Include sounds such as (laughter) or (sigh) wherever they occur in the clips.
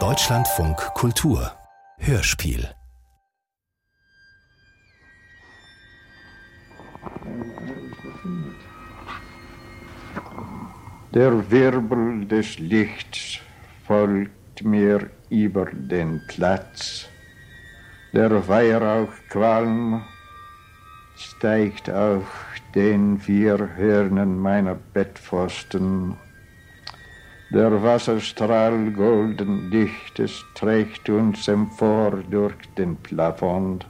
Deutschlandfunk Kultur. Hörspiel. Der Wirbel des Lichts folgt mir über den Platz. Der Weihrauchqualm steigt auf den vier Hörnern meiner Bettpfosten der Wasserstrahl golden Lichtes trägt uns empor durch den Plafond.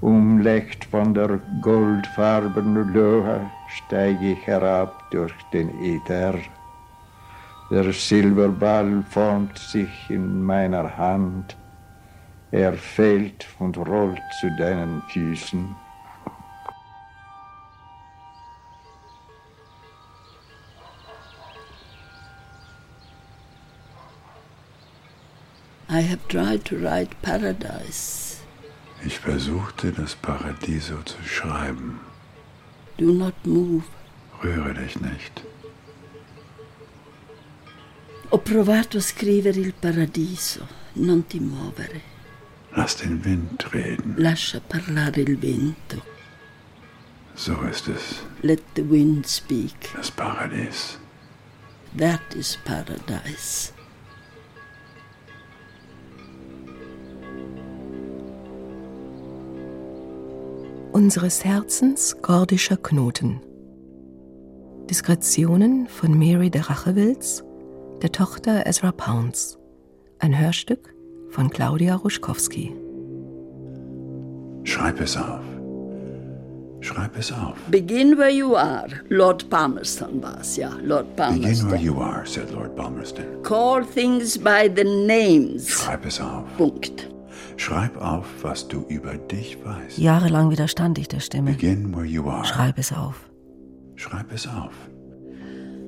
Umleckt von der goldfarbenen Lohe steig ich herab durch den Äther. Der Silberball formt sich in meiner Hand. Er fällt und rollt zu deinen Füßen. I have tried to write paradise. Ich versuchte das Paradiso zu schreiben. Do not move. Rühre dich nicht. Ho provato a scrivere il paradiso, non ti muovere. Lass den Wind reden. Lascia parlare il vento. So ist es. Let the wind speak. Das Paradies. That is paradise. Unseres Herzens gordischer Knoten. Diskretionen von Mary de Rachewils, der Tochter Ezra Pounds. Ein Hörstück von Claudia Ruschkowski. Schreib es auf. Schreib es auf. Begin where you are. Lord Palmerston war's, ja. Lord Begin Palmerston. where you are, said Lord Palmerston. Call things by the names. Schreib es auf. Punkt. Schreib auf, was du über dich weißt. Jahrelang widerstand ich der Stimme. Begin where you are. Schreib es auf. Schreib es auf.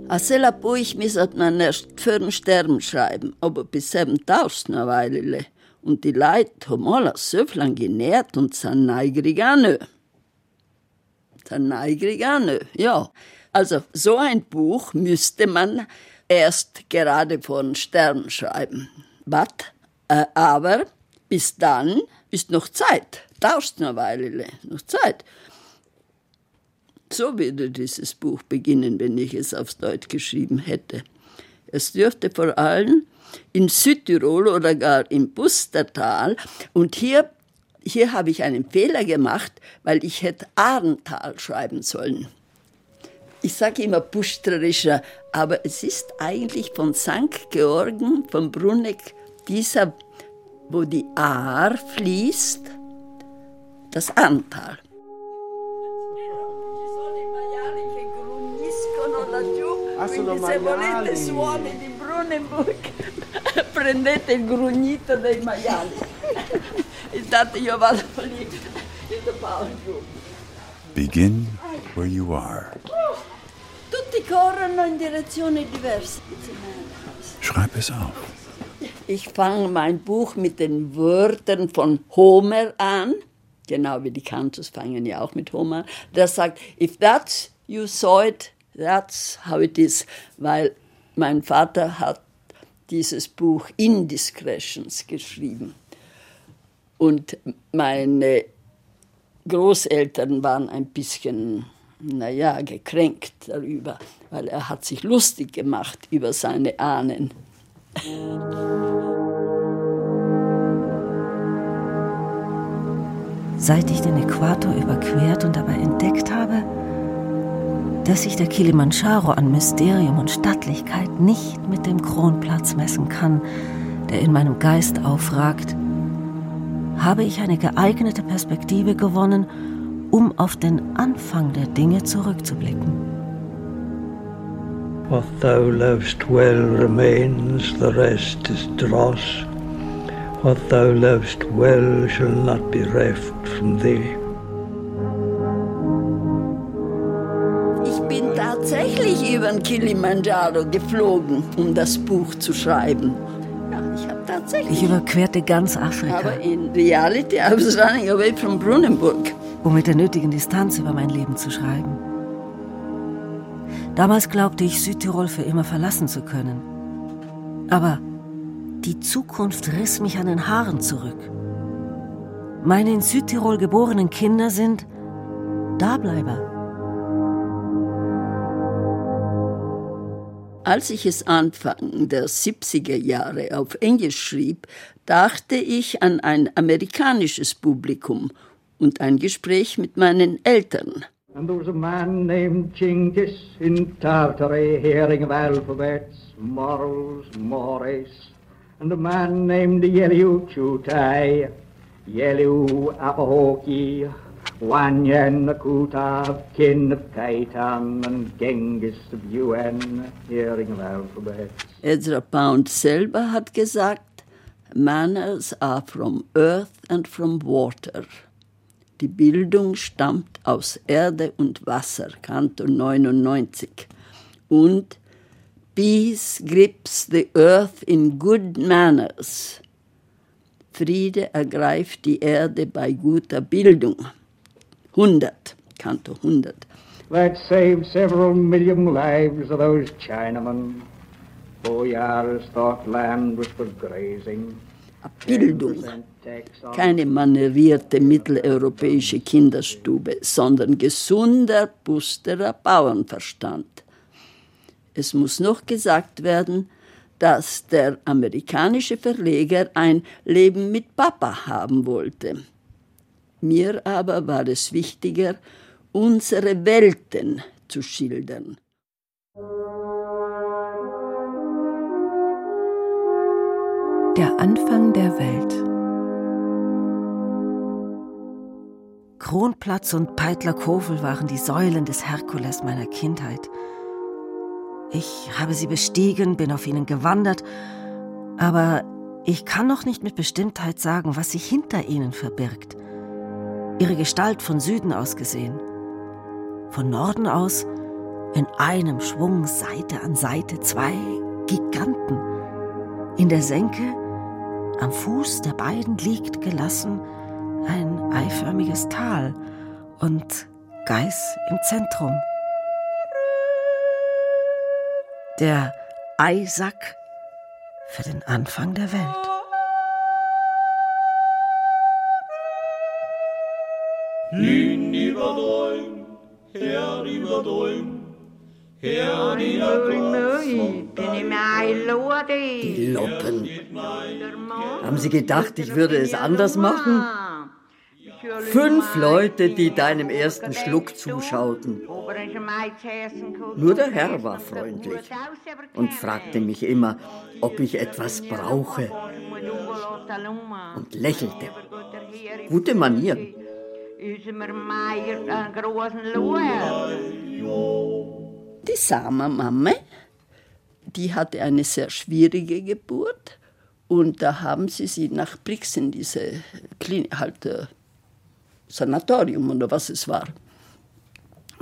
A sela puich mis at man erst für'n Sterben schreiben, aber bis eben tauscht eine Weile. Und die Leute haben alles so lang genährt und sind neugierig auch. Sind neugierig auch ja. Also so ein Buch müsste man erst gerade vor den Sterben schreiben. But, äh, aber bis dann ist noch Zeit. Tauscht eine Weile, noch Zeit. So würde dieses Buch beginnen, wenn ich es aufs Deutsch geschrieben hätte. Es dürfte vor allem in Südtirol oder gar im Pustertal und hier, hier habe ich einen Fehler gemacht, weil ich hätte Ahrental schreiben sollen. Ich sage immer Pustrerischer, aber es ist eigentlich von St. Georgen, von Bruneck, dieser, wo die Ahr fließt, das Ahrental. Quindi se volete suoni di Brunenburg (laughs) prendete il grugnito dei maiali. (laughs) Intanto io vado lì in the power room. Begin where you are. Tutti corrono in direzioni diverse. Schreib es auf. Ich fange mein Buch mit den Wörtern von Homer an, genau wie die Kantos fangen ja auch mit Homer. Der sagt, if that's you saw it, that's how it is, weil mein Vater hat dieses Buch Indiscretions geschrieben. Und meine Großeltern waren ein bisschen, naja, gekränkt darüber, weil er hat sich lustig gemacht über seine Ahnen. Seit ich den Äquator überquert und dabei entdeckt habe, dass sich der Kilimanjaro an Mysterium und Stattlichkeit nicht mit dem Kronplatz messen kann, der in meinem Geist aufragt, habe ich eine geeignete Perspektive gewonnen, um auf den Anfang der Dinge zurückzublicken. What thou lovest well remains, the rest is dross. What thou lovest well shall not be reft from thee. Ich bin tatsächlich über den Kilimanjaro geflogen, um das Buch zu schreiben. Ja, ich habe tatsächlich. Ich überquerte ganz Afrika, aber in reality, I was running away from Brunenburg. um mit der nötigen Distanz über mein Leben zu schreiben. Damals glaubte ich, Südtirol für immer verlassen zu können. Aber die Zukunft riss mich an den Haaren zurück. Meine in Südtirol geborenen Kinder sind Dableiber. Als ich es Anfang der 70er Jahre auf Englisch schrieb, dachte ich an ein amerikanisches Publikum und ein Gespräch mit meinen Eltern. And there was a man named Genghis in Tartary, hearing of alphabets, morals, mores, and a man named Yelu Chutai, Yelu Apahoki, Wanyan Nakuta, kin of Kaitan, and Genghis of UN, hearing of alphabets. Ezra Pound selber hat gesagt, Manners are from earth and from water. Die Bildung stammt aus Erde und Wasser, Kanto 99. Und Peace grips the earth in good manners. Friede ergreift die Erde bei guter Bildung. 100, Kanto 100. That saved several million lives of those Chinamen. Boyars thought land was for grazing. Bildung. Keine manövrierte mitteleuropäische Kinderstube, sondern gesunder, busterer Bauernverstand. Es muss noch gesagt werden, dass der amerikanische Verleger ein Leben mit Papa haben wollte. Mir aber war es wichtiger, unsere Welten zu schildern. Der Anfang der Welt. Kronplatz und Peitlerkofel waren die Säulen des Herkules meiner Kindheit. Ich habe sie bestiegen, bin auf ihnen gewandert, aber ich kann noch nicht mit Bestimmtheit sagen, was sich hinter ihnen verbirgt. Ihre Gestalt von Süden aus gesehen. Von Norden aus in einem Schwung Seite an Seite zwei Giganten. In der Senke am Fuß der beiden liegt gelassen ein eiförmiges Tal und Geiß im Zentrum. Der Eisack für den Anfang der Welt. Die Loppen. Haben Sie gedacht, ich würde es anders machen? Fünf Leute, die deinem ersten Schluck zuschauten. Nur der Herr war freundlich und fragte mich immer, ob ich etwas brauche und lächelte. Gute Manieren. Die Sama-Mamme, die hatte eine sehr schwierige Geburt und da haben sie sie nach Brix in diese Klinik, halt äh, Sanatorium oder was es war.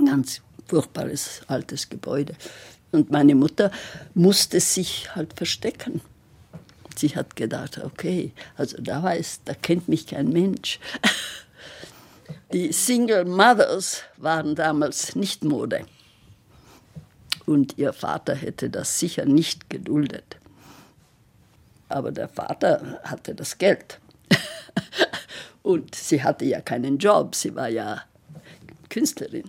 Ganz furchtbares altes Gebäude. Und meine Mutter musste sich halt verstecken. Sie hat gedacht, okay, also da weiß, da kennt mich kein Mensch. (laughs) Die Single Mothers waren damals nicht Mode. Und ihr Vater hätte das sicher nicht geduldet. Aber der Vater hatte das Geld. (laughs) Und sie hatte ja keinen Job, sie war ja Künstlerin.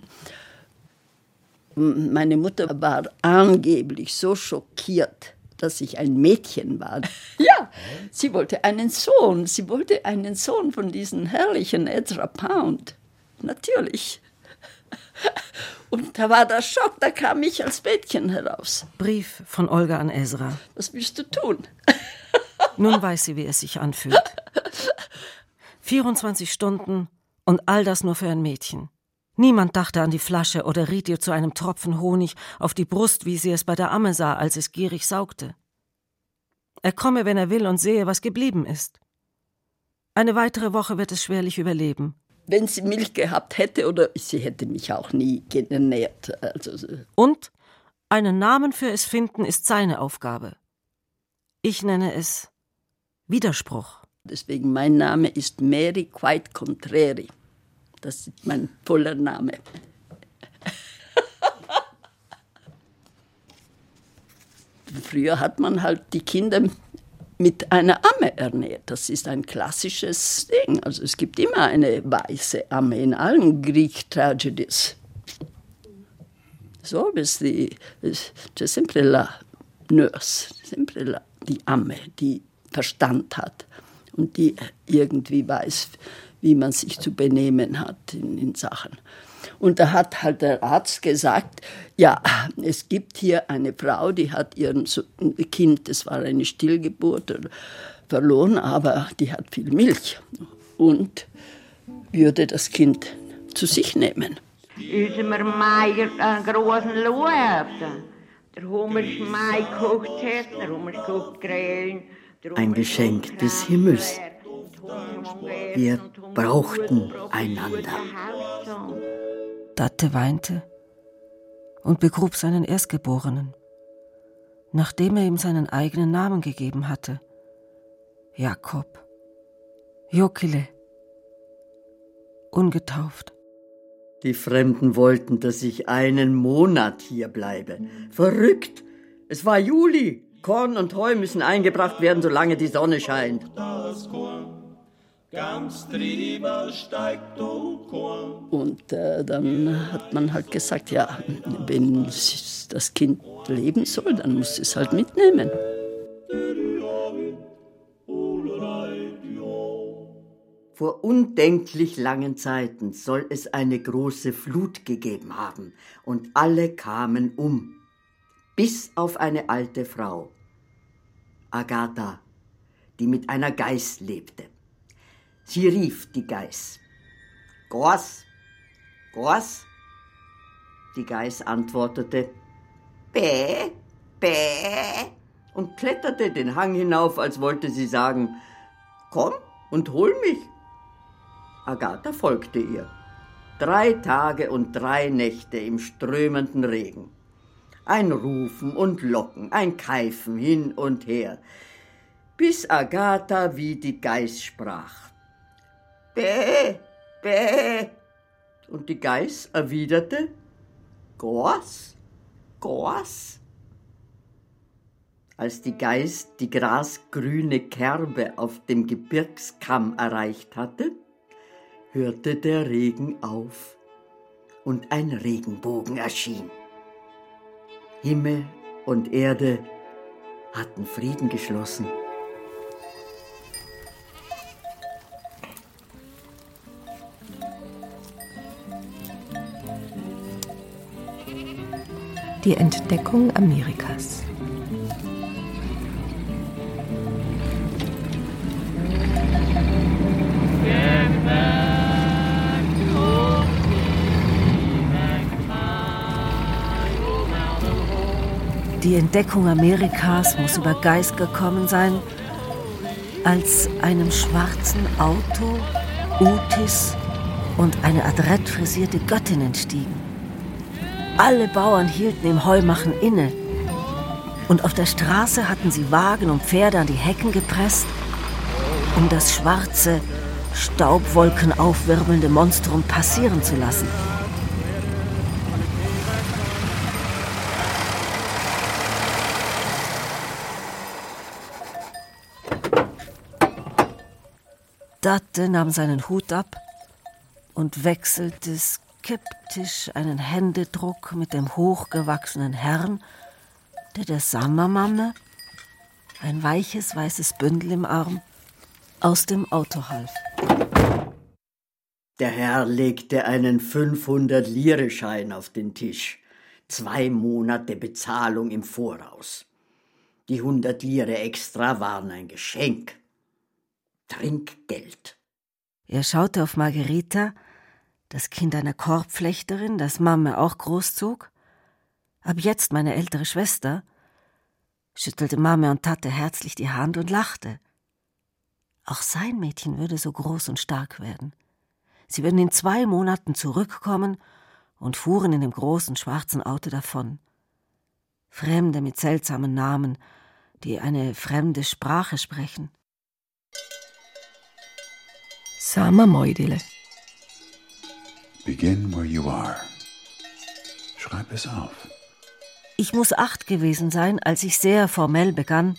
Meine Mutter war angeblich so schockiert, dass ich ein Mädchen war. (laughs) Ja, sie wollte einen Sohn. Sie wollte einen Sohn von diesem herrlichen Ezra Pound. Natürlich. (laughs) Und da war der Schock, da kam ich als Mädchen heraus. Brief von Olga an Ezra. Was willst du tun? (laughs) Nun weiß sie, wie es sich anfühlt. 24 Stunden und all das nur für ein Mädchen. Niemand dachte an die Flasche oder riet ihr zu einem Tropfen Honig auf die Brust, wie sie es bei der Amme sah, als es gierig saugte. Er komme, wenn er will, und sehe, was geblieben ist. Eine weitere Woche wird es schwerlich überleben. Wenn sie Milch gehabt hätte, oder sie hätte mich auch nie genährt. Also, und einen Namen für es finden ist seine Aufgabe. Ich nenne es Widerspruch. Deswegen mein Name ist Mary Quite Contrary. Das ist mein voller Name. (laughs) früher hat man halt die Kinder mit einer Amme ernährt. Das ist ein klassisches Ding. Also es gibt immer eine weiße Amme in allen Greek Tragedies. So ist die, c'è sempre la nurse, sempre la, die Amme, die Verstand hat und die irgendwie weiß, wie man sich zu benehmen hat in, in Sachen. Und da hat halt der Arzt gesagt, ja, es gibt hier eine Frau, die hat ihren Kind, das war eine Stillgeburt, verloren, aber die hat viel Milch und würde das Kind zu sich nehmen. Unser Meier einen großen Lob. Der Hummer Mai kocht Hest, der Hummer kocht Grälen. Ein Geschenk des Himmels. Wir brauchten einander. Datte weinte und begrub seinen Erstgeborenen, nachdem er ihm seinen eigenen Namen gegeben hatte. Jakob. Jokile. Ungetauft. Die Fremden wollten, dass ich einen Monat hier bleibe. Verrückt! Es war Juli. Korn und Heu müssen eingebracht werden, solange die Sonne scheint. Und äh, dann hat man halt gesagt, ja, wenn das Kind leben soll, dann muss es halt mitnehmen. Vor undenklich langen Zeiten soll es eine große Flut gegeben haben, und alle kamen um, bis auf eine alte Frau, Agatha, die mit einer Geiß lebte. Sie rief die Geiß. Gors, Gors. Die Geiß antwortete, Bäh, Bäh, und kletterte den Hang hinauf, als wollte sie sagen, Komm und hol mich. Agatha folgte ihr. Drei Tage und drei Nächte im strömenden Regen. Ein Rufen und Locken, ein Keifen hin und her, bis Agatha wie die Geiß sprach. Bäh, bäh. Und die Geiß erwiderte, Gors, Gors. Als die Geiß die grasgrüne Kerbe auf dem Gebirgskamm erreicht hatte, hörte der Regen auf und ein Regenbogen erschien. Himmel und Erde hatten Frieden geschlossen. Die Entdeckung Amerikas. Die Entdeckung Amerikas muss über Geist gekommen sein, als einem schwarzen Auto Utis und eine adrett frisierte Göttin entstiegen. Alle Bauern hielten im Heumachen inne. Und auf der Straße hatten sie Wagen und Pferde an die Hecken gepresst, um das schwarze, Staubwolken aufwirbelnde Monstrum passieren zu lassen. Datte nahm seinen Hut ab und wechselte skeptisch einen Händedruck mit dem hochgewachsenen Herrn, der der Sammermamme, ein weiches weißes Bündel im Arm, aus dem Auto half. Der Herr legte einen 500-Lire-Schein auf den Tisch. Zwei Monate Bezahlung im Voraus. Die 100 Lire extra waren ein Geschenk. Trinkgeld. Er schaute auf Margherita, das Kind einer Korbflechterin, das Mame auch großzog, ab jetzt meine ältere Schwester, schüttelte Mame und Tate herzlich die Hand und lachte. Auch sein Mädchen würde so groß und stark werden. Sie würden in zwei Monaten zurückkommen und fuhren in dem großen schwarzen Auto davon. Fremde mit seltsamen Namen, die eine fremde Sprache sprechen. Sama Moidile. Begin where you are. Schreib es auf. Ich muss acht gewesen sein, als ich sehr formell begann.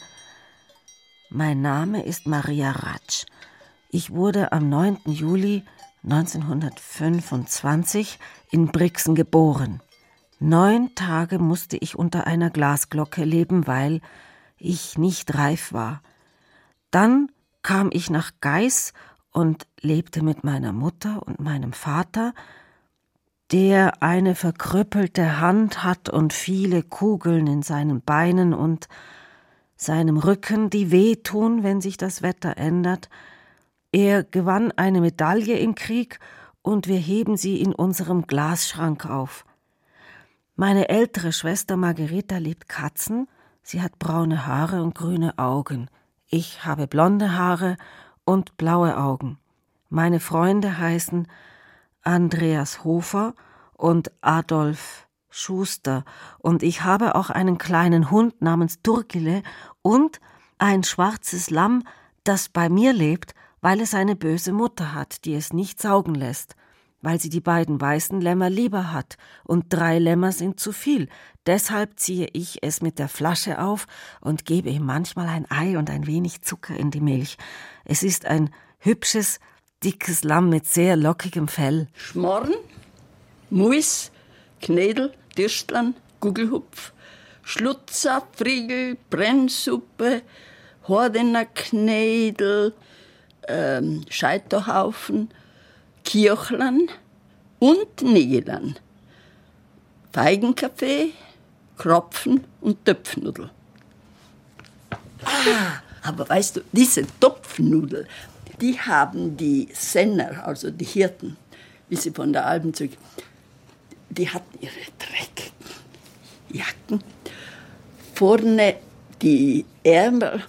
Mein Name ist Maria Ratsch. Ich wurde am 9. Juli 1925 in Brixen geboren. Neun Tage musste ich unter einer Glasglocke leben, weil ich nicht reif war. Dann kam ich nach Geis und lebte mit meiner Mutter und meinem Vater, der eine verkrüppelte Hand hat und viele Kugeln in seinen Beinen und seinem Rücken, die wehtun, wenn sich das Wetter ändert. Er gewann eine Medaille im Krieg und wir heben sie in unserem Glasschrank auf. Meine ältere Schwester Margareta liebt Katzen, sie hat braune Haare und grüne Augen. Ich habe blonde Haare und blaue Augen. Meine Freunde heißen Andreas Hofer und Adolf Schuster, und ich habe auch einen kleinen Hund namens Turkele und ein schwarzes Lamm, das bei mir lebt, weil es eine böse Mutter hat, die es nicht saugen lässt, weil sie die beiden weißen Lämmer lieber hat, und drei Lämmer sind zu viel, deshalb ziehe ich es mit der Flasche auf und gebe ihm manchmal ein Ei und ein wenig Zucker in die Milch. Es ist ein hübsches, dickes Lamm mit sehr lockigem Fell. Schmorren, Muis, Knädel, Dirstlan, Gugelhupf, Schlutzer, Friegel, Brennsuppe, Hordener Knädel, ähm, Scheiterhaufen, Kirchlern und Nägelern, Feigenkaffee, Kropfen und Töpfnudel. Ah, aber weißt du, diese Topfnudel, die haben die Senner, also die Hirten, wie sie von der Alben zurück, die hatten ihre dreckigen Jacken, vorne die Ärmel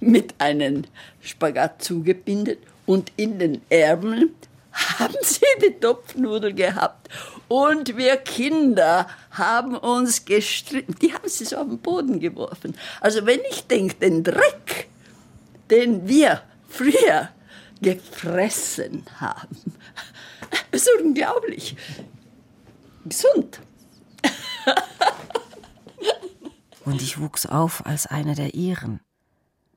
mit einem Spagat zugebindet und in den Ärmeln haben sie die Topfnudel gehabt. Und wir Kinder haben uns gestritten. Die haben sie so auf den Boden geworfen. Also wenn ich denke, den Dreck, den wir früher gefressen haben, (laughs) ist unglaublich. Gesund. (laughs) Und ich wuchs auf als eine der ihren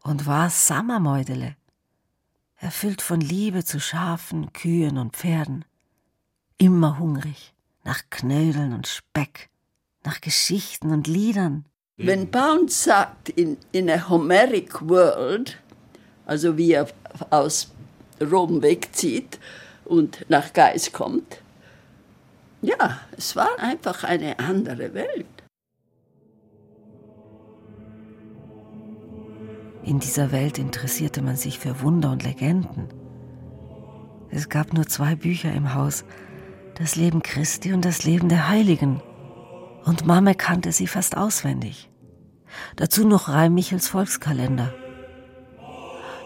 und war Sammermeudele, erfüllt von Liebe zu Schafen, Kühen und Pferden, immer hungrig nach Knödeln und Speck, nach Geschichten und Liedern. Wenn Bounce sagt, in, in a Homeric world, also wie er aus Rom wegzieht und nach Geist kommt, ja, es war einfach eine andere Welt. In dieser Welt interessierte man sich für Wunder und Legenden. Es gab nur zwei Bücher im Haus, das Leben Christi und das Leben der Heiligen. Und Mame kannte sie fast auswendig. Dazu noch Reim Michels Volkskalender.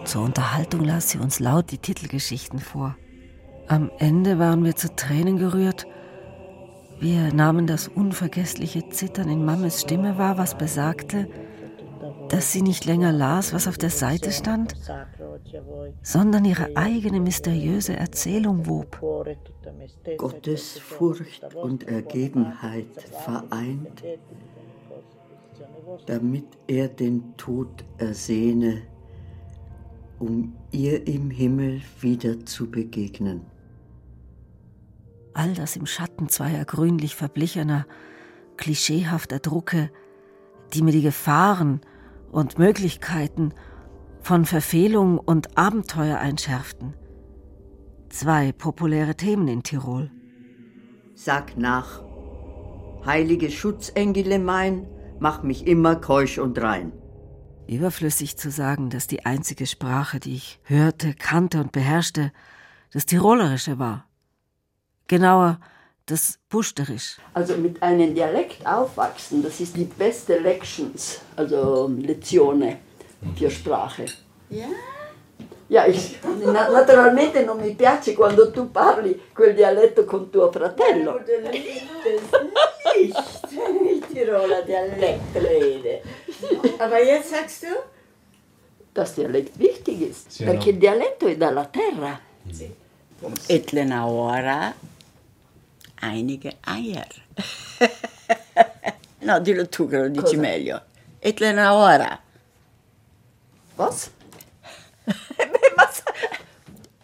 Zur Unterhaltung las sie uns laut die Titelgeschichten vor. Am Ende waren wir zu Tränen gerührt. Wir nahmen das unvergessliche Zittern in Mammes Stimme wahr, was besagte, dass sie nicht länger las, was auf der Seite stand, sondern ihre eigene mysteriöse Erzählung wob. Gottes Furcht und Ergebenheit vereint, damit er den Tod ersehne, um ihr im Himmel wieder zu begegnen. All das im Schatten zweier grünlich verblichener, klischeehafter Drucke, die mir die Gefahren und Möglichkeiten von Verfehlung und Abenteuer einschärften. Zwei populäre Themen in Tirol. Sag nach, heilige Schutzengele mein, mach mich immer keusch und rein. Überflüssig zu sagen, dass die einzige Sprache, die ich hörte, kannte und beherrschte, das Tirolerische war. Genauer, das Puschterisch. Also mit einem Dialekt aufwachsen, das ist die beste Lections, also Lezione für Sprache. Ja? Ja, ich, naturalmente non mi piace quando tu parli quel dialetto con tuo fratello. Es nicht, wenn ich Tiroler Dialekt rede. Aber jetzt sagst du? Dass Dialekt wichtig ist, perché il dialetto è dalla terra. Etlena ora einige Eier. (laughs) No, dillo tu che lo dici Cosa? meglio. Etlena ora. Was? (laughs)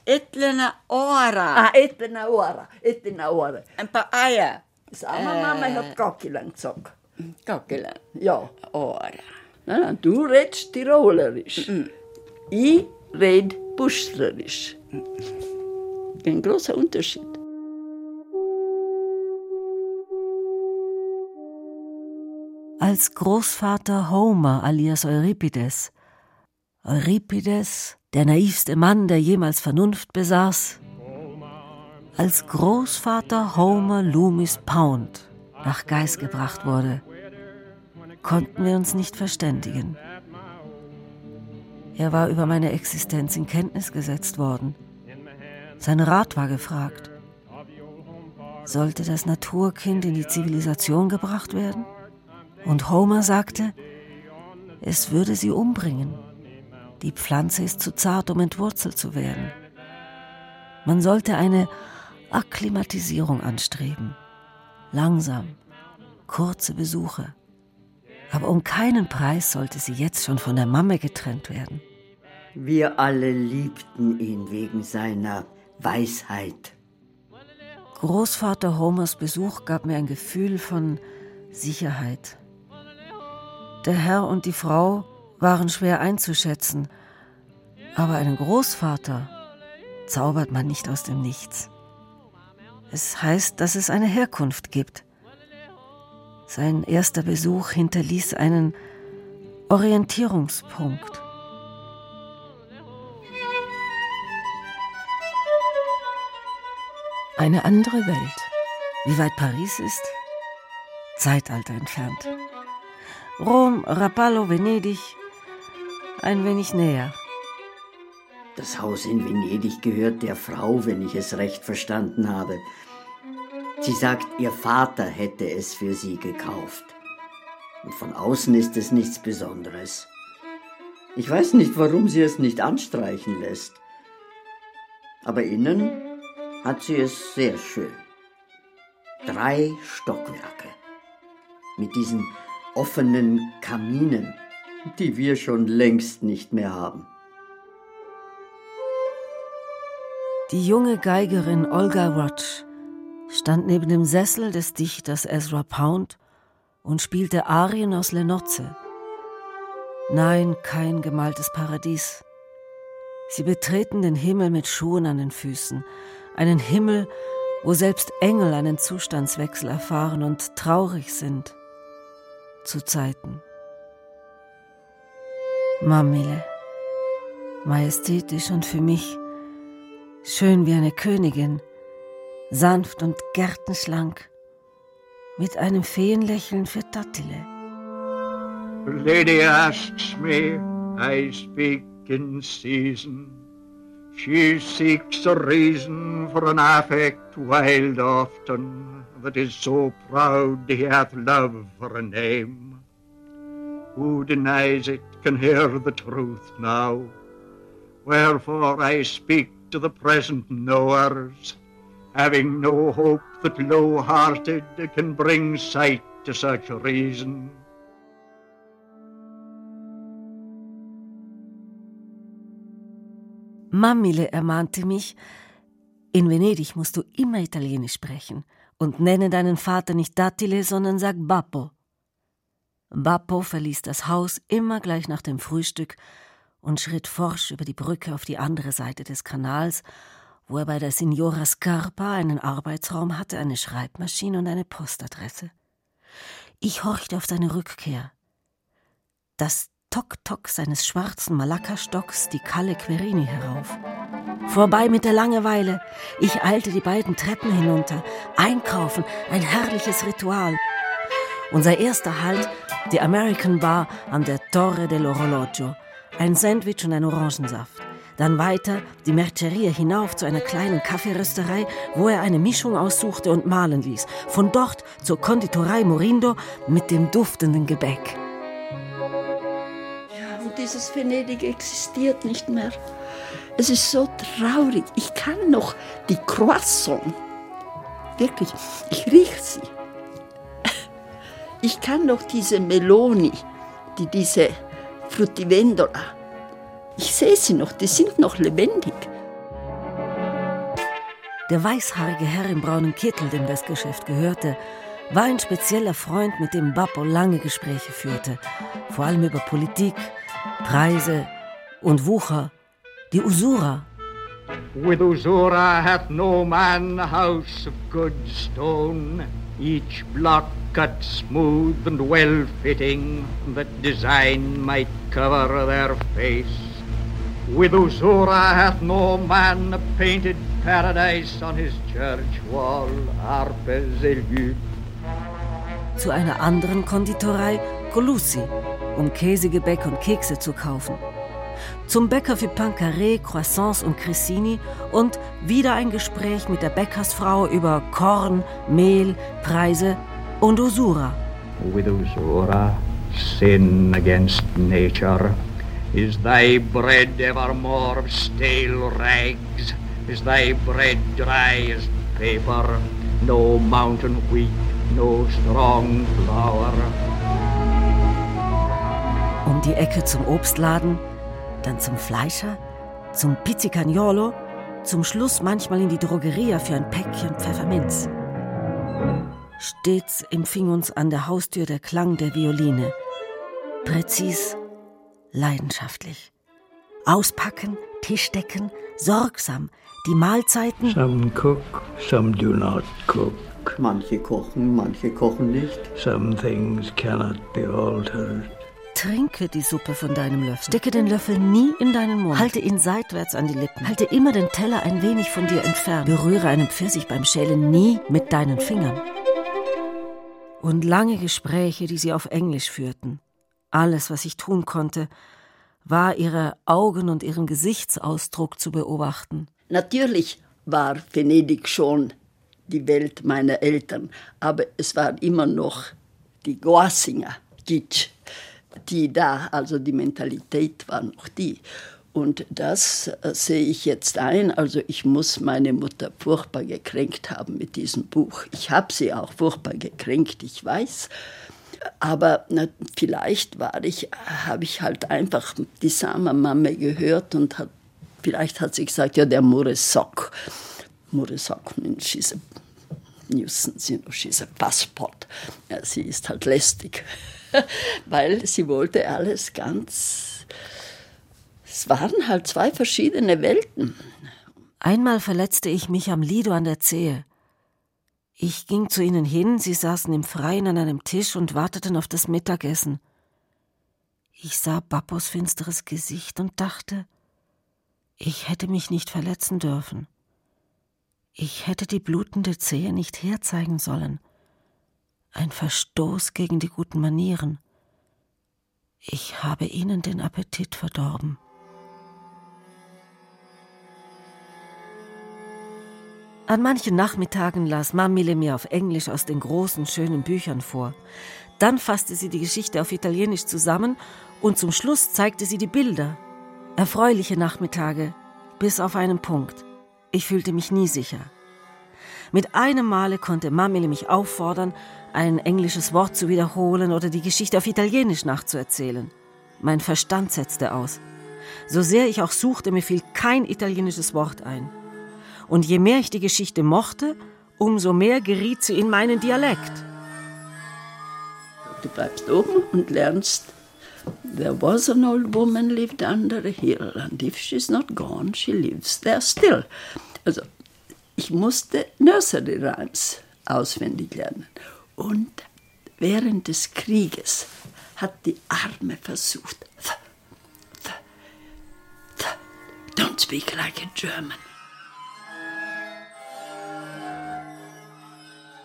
Etlena ora. Ah, etlena ora. Etlena ora. Ein paar Eier. Sama äh, Mama hat Gockelang gesagt. Gockelang? Ja. Ora. Nein, nein, du redest Tirolerisch. Mm. Ich red Buschlerisch. Ein großer Unterschied. Als Großvater Homer alias Euripides, Euripides, der naivste Mann, der jemals Vernunft besaß, als Großvater Homer Loomis Pound nach Geist gebracht wurde, konnten wir uns nicht verständigen. Er war über meine Existenz in Kenntnis gesetzt worden. Sein Rat war gefragt. Sollte das Naturkind in die Zivilisation gebracht werden? Und Homer sagte, es würde sie umbringen. Die Pflanze ist zu zart, um entwurzelt zu werden. Man sollte eine Akklimatisierung anstreben. Langsam, kurze Besuche. Aber um keinen Preis sollte sie jetzt schon von der Mamme getrennt werden. Wir alle liebten ihn wegen seiner Weisheit. Großvater Homers Besuch gab mir ein Gefühl von Sicherheit. Der Herr und die Frau waren schwer einzuschätzen, aber einen Großvater zaubert man nicht aus dem Nichts. Es heißt, dass es eine Herkunft gibt. Sein erster Besuch hinterließ einen Orientierungspunkt. Eine andere Welt. Wie weit Paris ist? Zeitalter entfernt. Rom, Rapallo, Venedig, ein wenig näher. Das Haus in Venedig gehört der Frau, wenn ich es recht verstanden habe. Sie sagt, ihr Vater hätte es für sie gekauft. Und von außen ist es nichts Besonderes. Ich weiß nicht, warum sie es nicht anstreichen lässt. Aber innen hat sie es sehr schön. Drei Stockwerke mit diesen offenen Kaminen, die wir schon längst nicht mehr haben. Die junge Geigerin Olga Rotsch stand neben dem Sessel des Dichters Ezra Pound und spielte Arien aus Lenotze. Nein, kein gemaltes Paradies. Sie betreten den Himmel mit Schuhen an den Füßen, einen Himmel, wo selbst Engel einen Zustandswechsel erfahren und traurig sind zu Zeiten. Mamile, majestätisch und für mich schön wie eine Königin, sanft und gärtenschlank, mit einem Feenlächeln für Tattile. Lady asks me, I speak in season. She seeks a reason for an affect wild often, that is so proud he hath love for a name. Who denies it can hear the truth now. Wherefore I speak to the present knowers, having no hope that low-hearted can bring sight to such reason. Mamile ermahnte mich, in Venedig musst du immer Italienisch sprechen und nenne deinen Vater nicht Dattile, sondern sag Bappo. Bappo verließ das Haus immer gleich nach dem Frühstück und schritt forsch über die Brücke auf die andere Seite des Kanals, wo er bei der Signora Scarpa einen Arbeitsraum hatte, eine Schreibmaschine und eine Postadresse. Ich horchte auf seine Rückkehr. Das Tok-Tok seines schwarzen Malakastocks die Kalle Querini herauf. Vorbei mit der Langeweile. Ich eilte die beiden Treppen hinunter. Einkaufen, ein herrliches Ritual. Unser erster Halt, die American Bar an der Torre dell'Orologio. Ein Sandwich und ein Orangensaft. Dann weiter die Merceria hinauf zu einer kleinen Kaffeerösterei, wo er eine Mischung aussuchte und mahlen ließ. Von dort zur Konditorei Morindo mit dem duftenden Gebäck dieses Venedig existiert nicht mehr. Es ist so traurig. Ich kann noch die Croissant. Wirklich, ich rieche sie. Ich kann noch diese Meloni, die diese Fruttivendola, ich sehe sie noch, die sind noch lebendig. Der weißhaarige Herr im braunen Kittel, dem das Geschäft gehörte, war ein spezieller Freund, mit dem Bappo lange Gespräche führte, vor allem über Politik, Preise und Wucher, die Usura. With Usura hath no man a house of good stone, each block cut smooth and well fitting, that design might cover their face. With Usura hath no man painted paradise on his church wall, Arpes élu. Zu einer anderen Konditorei, Colussi, um Käsegebäck und Kekse zu kaufen. Zum Bäcker für Pancaré, Croissants und Cressini und wieder ein Gespräch mit der Bäckersfrau über Korn, Mehl, Preise und Usura. With Usura, sin against nature. Is thy bread evermore of stale rags? Is thy bread dry as paper? No mountain wheat, no strong flour. Um die Ecke zum Obstladen, dann zum Fleischer, zum Pizzicagnolo, zum Schluss manchmal in die Drogeria für ein Päckchen Pfefferminz. Stets empfing uns an der Haustür der Klang der Violine. Präzis, leidenschaftlich. Auspacken, Tischdecken, sorgsam, die Mahlzeiten. Some cook, some do not cook. Manche kochen, manche kochen nicht. Some things cannot be altered. Trinke die Suppe von deinem Löffel. Stecke den Löffel nie in deinen Mund. Halte ihn seitwärts an die Lippen. Halte immer den Teller ein wenig von dir entfernt. Berühre einen Pfirsich beim Schälen nie mit deinen Fingern. Und lange Gespräche, die sie auf Englisch führten. Alles, was ich tun konnte, war ihre Augen und ihren Gesichtsausdruck zu beobachten. Natürlich war Venedig schon die Welt meiner Eltern, aber es war immer noch die Goasinger, Gitsch, die da, also die Mentalität war noch die. Und das äh, sehe ich jetzt ein. Also ich muss meine Mutter furchtbar gekränkt haben mit diesem Buch. Ich habe sie auch furchtbar gekränkt, ich weiß. Aber na, vielleicht war ich, habe ich halt einfach die Sama-Mama gehört und hat, vielleicht hat sie gesagt, ja, der Muresok. Muresok, she's a nuisance, you know, she's a passport. Ja, sie ist halt lästig, (laughs) weil sie wollte alles ganz, es waren halt zwei verschiedene Welten. Einmal verletzte ich mich am Lido an der Zehe. Ich ging zu ihnen hin, sie saßen im Freien an einem Tisch und warteten auf das Mittagessen. Ich sah Bappos finsteres Gesicht und dachte, ich hätte mich nicht verletzen dürfen. Ich hätte die blutende Zehe nicht herzeigen sollen. Ein Verstoß gegen die guten Manieren. Ich habe ihnen den Appetit verdorben. An manchen Nachmittagen las Mamile mir auf Englisch aus den großen, schönen Büchern vor. Dann fasste sie die Geschichte auf Italienisch zusammen und zum Schluss zeigte sie die Bilder. Erfreuliche Nachmittage, bis auf einen Punkt. Ich fühlte mich nie sicher. Mit einem Male konnte Mamile mich auffordern, ein englisches Wort zu wiederholen oder die Geschichte auf Italienisch nachzuerzählen. Mein Verstand setzte aus. So sehr ich auch suchte, mir fiel kein italienisches Wort ein. Und je mehr ich die Geschichte mochte, umso mehr geriet sie in meinen Dialekt. Du bleibst oben und lernst. There was an old woman lived under a hill, and if she's not gone, she lives there still. Also, ich musste Nursery Rhymes auswendig lernen. Und während des Krieges hat die Arme versucht. Don't speak like a German.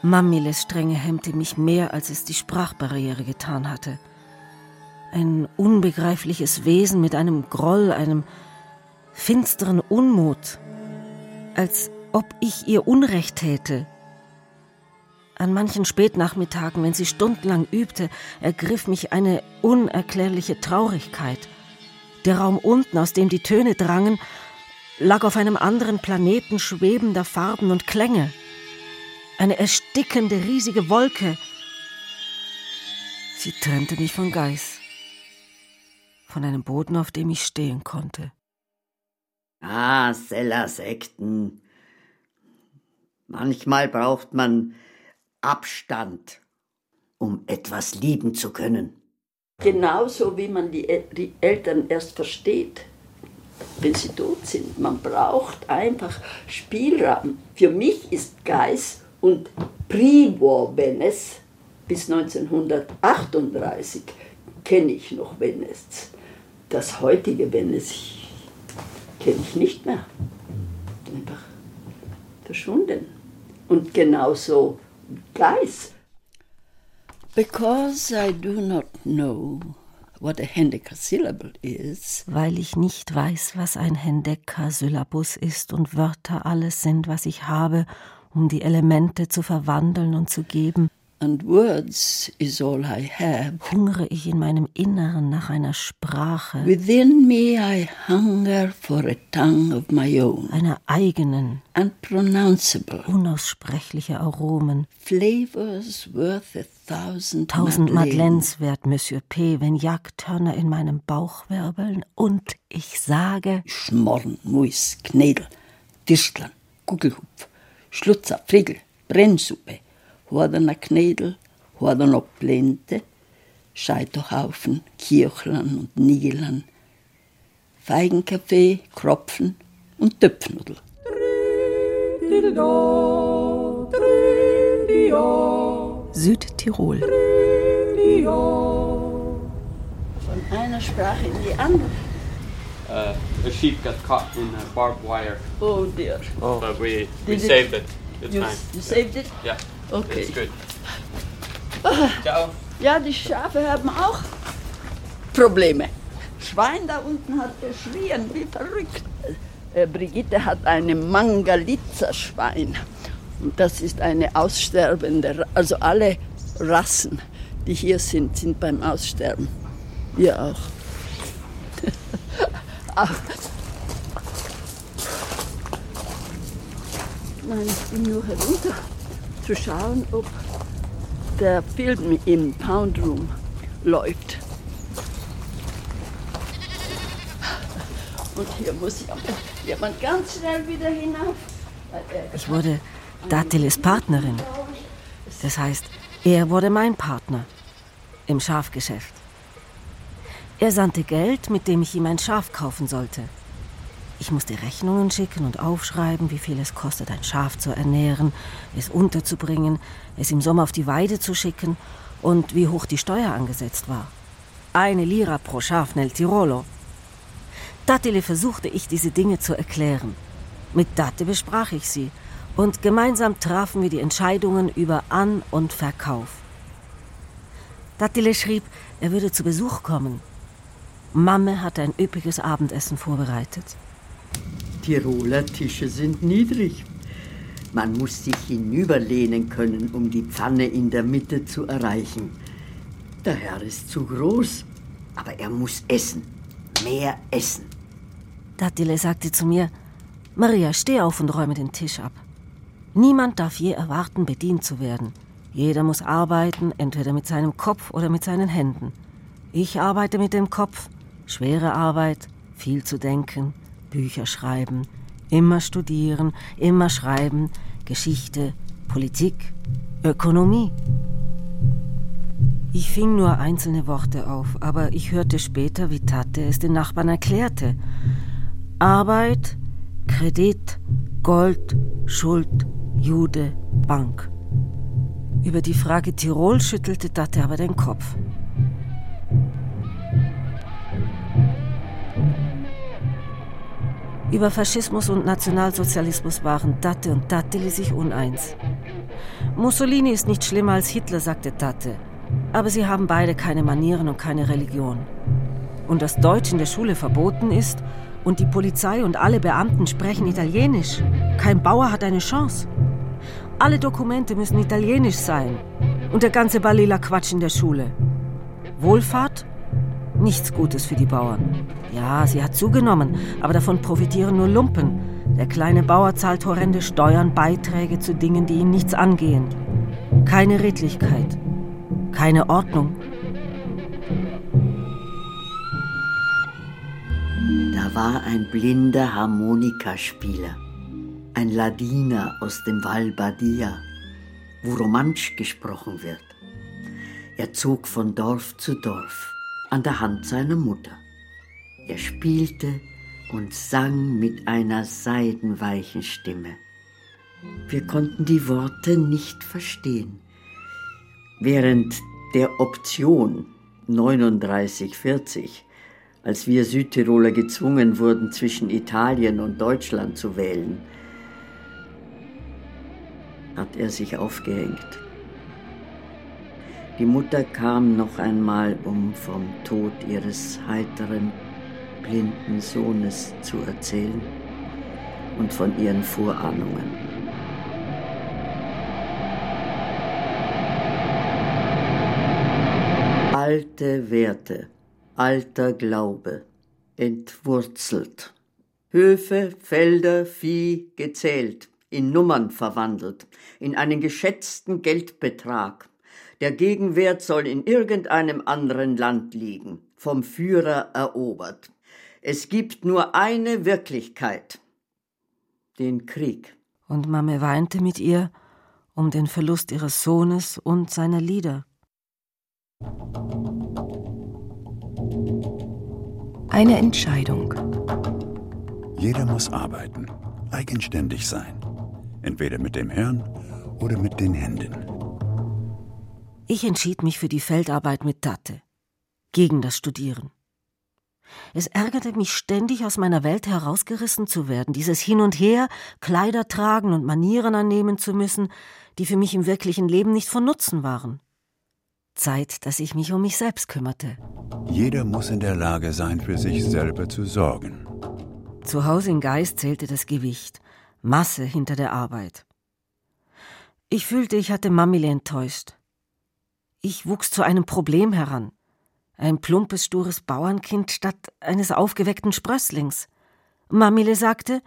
Mamiles Strenge hemmte mich mehr, als es die Sprachbarriere getan hatte. Ein unbegreifliches Wesen mit einem Groll, einem finsteren Unmut, als ob ich ihr Unrecht täte. An manchen Spätnachmittagen, wenn sie stundenlang übte, ergriff mich eine unerklärliche Traurigkeit. Der Raum unten, aus dem die Töne drangen, lag auf einem anderen Planeten schwebender Farben und Klänge eine erstickende riesige Wolke. Sie trennte mich von Geis, von einem Boden, auf dem ich stehen konnte. Ah, Sellersekten. Manchmal braucht man Abstand, um etwas lieben zu können. Genauso wie man die, die Eltern erst versteht, wenn sie tot sind. Man braucht einfach Spielraum. Für mich ist Geis und Pre-War Venice bis 1938 kenne ich noch Venice. Das heutige Venice kenne ich nicht mehr. Einfach verschwunden. Und genauso Geis. Because I do not know what a Hendecker-Syllable is. Weil ich nicht weiß, was ein Hendecker-Syllabus ist und Wörter alles sind, was ich habe, um die Elemente zu verwandeln und zu geben. And words is all I have. Hungere ich in meinem Inneren nach einer Sprache. Within me I hunger for a tongue of my own. Einer eigenen. Unpronounceable. Unaussprechliche Aromen. Flavors worth a thousand Tausend Madeleines wert, Monsieur P., wenn Jagdhörner in meinem Bauch wirbeln und ich sage Schmorren, Muis, Knädel, Disteln, Gugelhupf, Schlutzer, Frigel, Brennsuppe, Hordener Knädel, Hordener Plente, Scheiterhaufen, Kirchlern und Nigelern, Feigenkaffee, Kropfen und Töpfnudel. Südtirol. Von einer Sprache in die andere. Uh, a sheep got caught in a barbed wire. Oh dear. Oh. But we, we Did it- saved it. It's You, fine. you saved it? Yeah. Okay. It's good. Ah, Ciao. Ja, die Schafe haben auch Probleme. Schwein da unten hat geschrien, wie verrückt. Äh, Brigitte hat ein Mangalitzer-Schwein. Und das ist eine aussterbende, Ra- also alle Rassen, die hier sind, sind beim Aussterben. Wir auch. (laughs) Nein, ich bin nur herunter zu schauen, ob der Film im Pound Room läuft. Und hier muss jemand ganz schnell wieder hinauf. Ich wurde Datiles Partnerin. Das heißt, er wurde mein Partner im Schafgeschäft. Er sandte Geld, mit dem ich ihm ein Schaf kaufen sollte. Ich musste Rechnungen schicken und aufschreiben, wie viel es kostet, ein Schaf zu ernähren, es unterzubringen, es im Sommer auf die Weide zu schicken und wie hoch die Steuer angesetzt war. Eine Lira pro Schaf nel Tirolo. Dattile versuchte ich, diese Dinge zu erklären. Mit Datte besprach ich sie und gemeinsam trafen wir die Entscheidungen über An- und Verkauf. Dattile schrieb, er würde zu Besuch kommen. Mamme hatte ein üppiges Abendessen vorbereitet. Tiroler Tische sind niedrig. Man muss sich hinüberlehnen können, um die Pfanne in der Mitte zu erreichen. Der Herr ist zu groß, aber er muss essen. Mehr essen. Dattile sagte zu mir, Maria, steh auf und räume den Tisch ab. Niemand darf je erwarten, bedient zu werden. Jeder muss arbeiten, entweder mit seinem Kopf oder mit seinen Händen. Ich arbeite mit dem Kopf, schwere Arbeit, viel zu denken, Bücher schreiben, immer studieren, immer schreiben, Geschichte, Politik, Ökonomie. Ich fing nur einzelne Worte auf, aber ich hörte später, wie Tate es den Nachbarn erklärte. Arbeit, Kredit, Gold, Schuld, Jude, Bank. Über die Frage Tirol schüttelte Tate aber den Kopf. Über Faschismus und Nationalsozialismus waren Tate und Tatteli sich uneins. Mussolini ist nicht schlimmer als Hitler, sagte Tate, aber sie haben beide keine Manieren und keine Religion. Und dass Deutsch in der Schule verboten ist und die Polizei und alle Beamten sprechen Italienisch. Kein Bauer hat eine Chance. Alle Dokumente müssen italienisch sein. Und der ganze Balila-Quatsch in der Schule. Wohlfahrt? Nichts Gutes für die Bauern. Ja, sie hat zugenommen, aber davon profitieren nur Lumpen. Der kleine Bauer zahlt horrende Steuern, Beiträge zu Dingen, die ihn nichts angehen. Keine Redlichkeit, keine Ordnung. Da war ein blinder Harmonikaspieler, ein Ladiner aus dem Val Badia, wo Romansch gesprochen wird. Er zog von Dorf zu Dorf an der Hand seiner Mutter. Er spielte und sang mit einer seidenweichen Stimme. Wir konnten die Worte nicht verstehen. Während der Option 3940, als wir Südtiroler gezwungen wurden, zwischen Italien und Deutschland zu wählen, hat er sich aufgehängt. Die Mutter kam noch einmal, um vom Tod ihres heiteren, blinden Sohnes zu erzählen und von ihren Vorahnungen. Alte Werte, alter Glaube, entwurzelt. Höfe, Felder, Vieh gezählt, in Nummern verwandelt, in einen geschätzten Geldbetrag, der Gegenwert soll in irgendeinem anderen Land liegen, vom Führer erobert. Es gibt nur eine Wirklichkeit, den Krieg. Und Mame weinte mit ihr um den Verlust ihres Sohnes und seiner Lieder. Eine Entscheidung. Jeder muss arbeiten, eigenständig sein. Entweder mit dem Hirn oder mit den Händen. Ich entschied mich für die Feldarbeit mit Tatte, gegen das Studieren. Es ärgerte mich ständig, aus meiner Welt herausgerissen zu werden, dieses Hin und Her, Kleider tragen und Manieren annehmen zu müssen, die für mich im wirklichen Leben nicht von Nutzen waren. Zeit, dass ich mich um mich selbst kümmerte. Jeder muss in der Lage sein, für sich selber zu sorgen. Zu Hause in Geist zählte das Gewicht, Masse hinter der Arbeit. Ich fühlte, ich hatte Mamile enttäuscht. Ich wuchs zu einem Problem heran. Ein plumpes, stures Bauernkind statt eines aufgeweckten Sprösslings. Mamile sagte,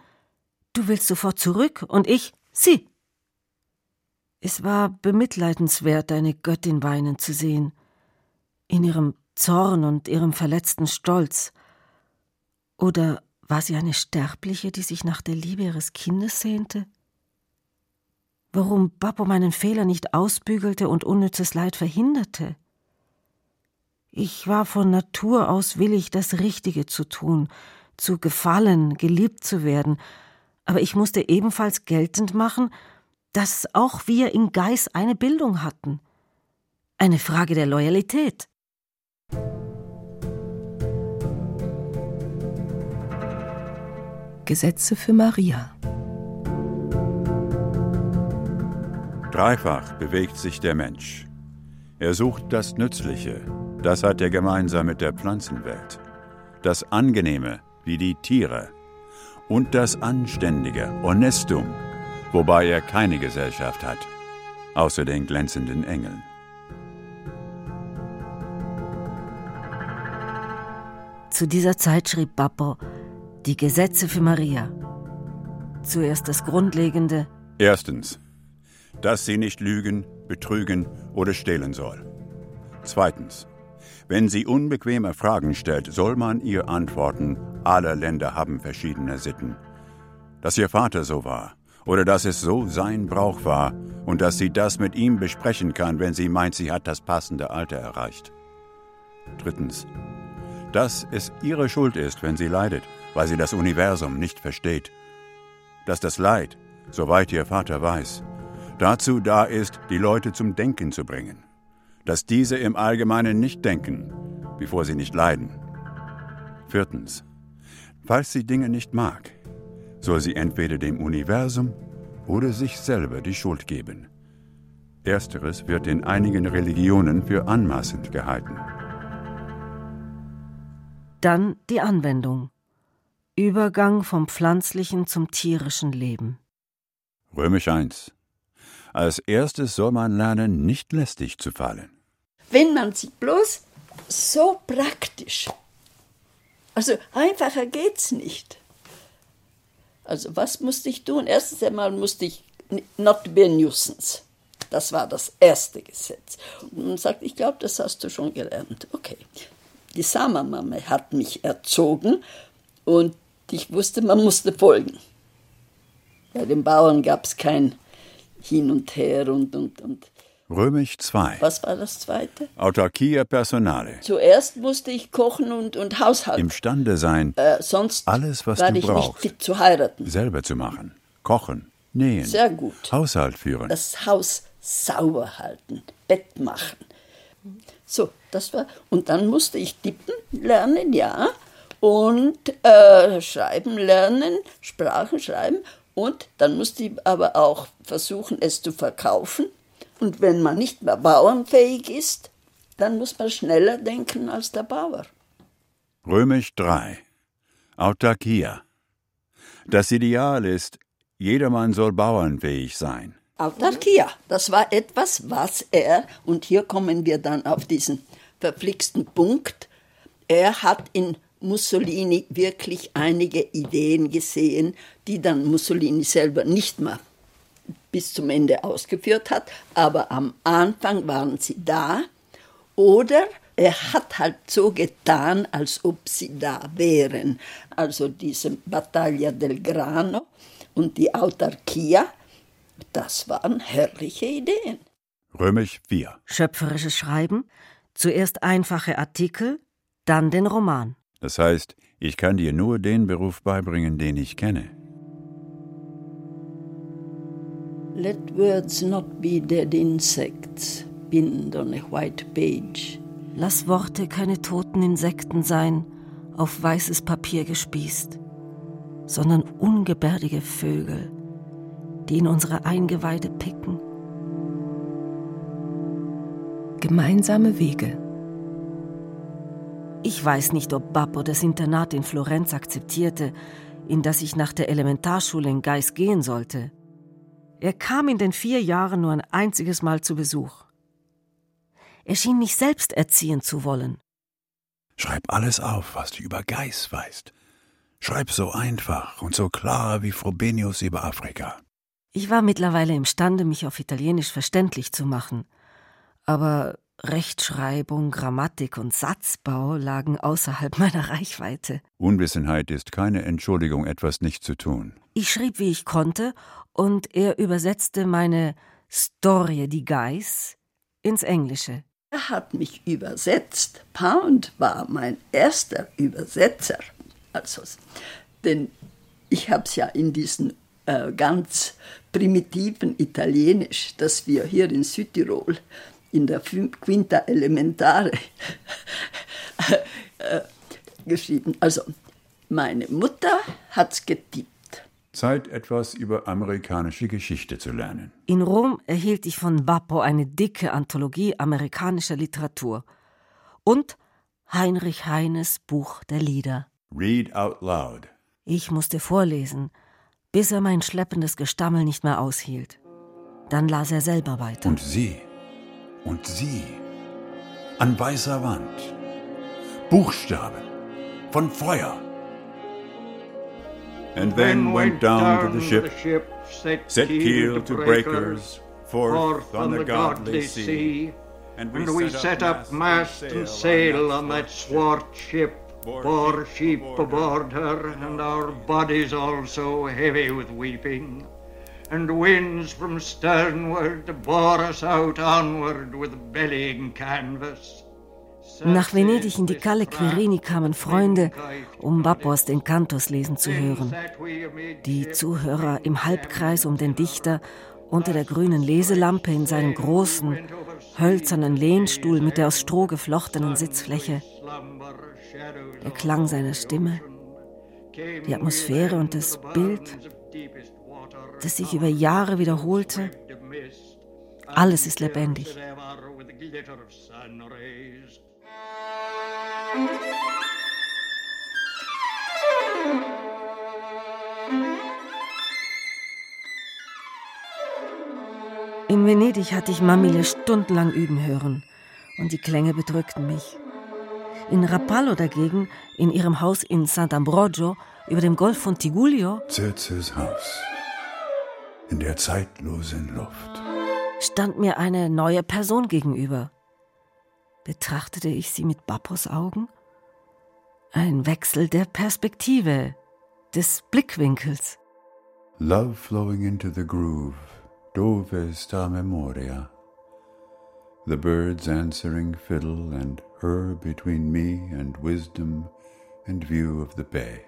du willst sofort zurück, und ich, sie. Es war bemitleidenswert, eine Göttin weinen zu sehen, in ihrem Zorn und ihrem verletzten Stolz. Oder war sie eine Sterbliche, die sich nach der Liebe ihres Kindes sehnte? Warum Bappo meinen Fehler nicht ausbügelte und unnützes Leid verhinderte. Ich war von Natur aus willig, das Richtige zu tun, zu gefallen, geliebt zu werden, aber ich musste ebenfalls geltend machen, dass auch wir in Geis eine Bildung hatten. Eine Frage der Loyalität. Gesetze für Maria. Dreifach bewegt sich der Mensch. Er sucht das Nützliche, das hat er gemeinsam mit der Pflanzenwelt. Das Angenehme, wie die Tiere. Und das Anständige, Honestum, wobei er keine Gesellschaft hat, außer den glänzenden Engeln. Zu dieser Zeit schrieb Bappo die Gesetze für Maria. Zuerst das Grundlegende. Erstens, dass sie nicht lügen, betrügen oder stehlen soll. Zweitens. Wenn sie unbequeme Fragen stellt, soll man ihr antworten, alle Länder haben verschiedene Sitten. Dass ihr Vater so war oder dass es so sein Brauch war und dass sie das mit ihm besprechen kann, wenn sie meint, sie hat das passende Alter erreicht. Drittens. Dass es ihre Schuld ist, wenn sie leidet, weil sie das Universum nicht versteht. Dass das Leid, soweit ihr Vater weiß, dazu da ist, die Leute zum Denken zu bringen. Dass diese im Allgemeinen nicht denken, bevor sie nicht leiden. Viertens. Falls sie Dinge nicht mag, soll sie entweder dem Universum oder sich selber die Schuld geben. Ersteres wird in einigen Religionen für anmaßend gehalten. Dann die Anwendung. Übergang vom pflanzlichen zum tierischen Leben. Römisch 1. Als erstes soll man lernen, nicht lästig zu fallen. Wenn man sich bloß so praktisch, also einfacher geht's nicht. Also was musste ich tun? Erstens einmal musste ich not be a nuisance. Das war das erste Gesetz. Und man sagt, ich glaube, das hast du schon gelernt. Okay. Die Samamame hat mich erzogen Und ich wusste, man musste folgen. Bei den Bauern gab es kein Hin und Her und, und, und. Römisch 2. Was war das zweite? Autarkia Personale. Zuerst musste ich kochen und, und Haushalten. Imstande sein, äh, sonst alles, was war du ich brauchst, nicht fit zu heiraten. selber zu machen. Kochen, nähen, Sehr gut. Haushalt führen. Das Haus sauber halten, Bett machen. So, das war. Und dann musste ich tippen lernen, ja. Und äh, schreiben lernen, Sprachen schreiben. Und dann musste ich aber auch versuchen, es zu verkaufen. Und wenn man nicht mehr bauernfähig ist, dann muss man schneller denken als der Bauer. Römisch 3. Autarkia. Das Ideal ist, jedermann soll bauernfähig sein. Autarkia, das war etwas, was er, und hier kommen wir dann auf diesen verflixten Punkt, er hat in Mussolini wirklich einige Ideen gesehen, die dann Mussolini selber nicht mehr bis zum Ende ausgeführt hat, aber am Anfang waren sie da. Oder er hat halt so getan, als ob sie da wären. Also diese Battaglia del Grano und die Autarkia, das waren herrliche Ideen. Römisch 4. Schöpferisches Schreiben, zuerst einfache Artikel, dann den Roman. Das heißt, ich kann dir nur den Beruf beibringen, den ich kenne. Let words not be dead insects pinned on a white page. Lass Worte keine toten Insekten sein, auf weißes Papier gespießt, sondern ungebärdige Vögel, die in unsere Eingeweide picken. Gemeinsame Wege. Ich weiß nicht, ob Bappo das Internat in Florenz akzeptierte, in das ich nach der Elementarschule in Geis gehen sollte. Er kam in den vier Jahren nur ein einziges Mal zu Besuch. Er schien mich selbst erziehen zu wollen. Schreib alles auf, was du über Geis weißt. Schreib so einfach und so klar wie Frobenius über Afrika. Ich war mittlerweile imstande, mich auf Italienisch verständlich zu machen, aber Rechtschreibung, Grammatik und Satzbau lagen außerhalb (laughs) meiner Reichweite. Unwissenheit ist keine Entschuldigung, etwas nicht zu tun. Ich schrieb, wie ich konnte, und er übersetzte meine Storie di Geis ins Englische. Er hat mich übersetzt. Pound war mein erster Übersetzer. Also, denn ich habe es ja in diesen äh, ganz primitiven Italienisch, das wir hier in Südtirol in der Quinta Elementare äh, geschrieben. Also, meine Mutter hat's getippt. Zeit, etwas über amerikanische Geschichte zu lernen. In Rom erhielt ich von Bappo eine dicke Anthologie amerikanischer Literatur und Heinrich Heines Buch der Lieder. Read out loud. Ich musste vorlesen, bis er mein schleppendes Gestammel nicht mehr aushielt. Dann las er selber weiter. Und sie, und sie, an weißer Wand, Buchstaben von Feuer. And then went down to the ship, set keel to breakers, forth on the godly sea. And we set up mast and sail on that swart ship, bore sheep aboard her, and our bodies also heavy with weeping. And winds from sternward bore us out onward with bellying canvas. Nach Venedig in die Calle Quirini kamen Freunde, um Bappos den Cantos lesen zu hören. Die Zuhörer im Halbkreis um den Dichter unter der grünen Leselampe in seinem großen, hölzernen Lehnstuhl mit der aus Stroh geflochtenen Sitzfläche. Der Klang seiner Stimme, die Atmosphäre und das Bild, das sich über Jahre wiederholte, alles ist lebendig. In Venedig hatte ich Mamile stundenlang üben hören und die Klänge bedrückten mich. In Rapallo dagegen, in ihrem Haus in Sant'Ambrogio über dem Golf von Tigullio, Zirzes Haus, in der zeitlosen Luft, stand mir eine neue Person gegenüber. Betrachtete ich sie mit Bappos Augen? Ein Wechsel der Perspektive, des Blickwinkels. Love flowing into the groove, dove sta memoria. The birds answering fiddle and her between me and wisdom and view of the bay.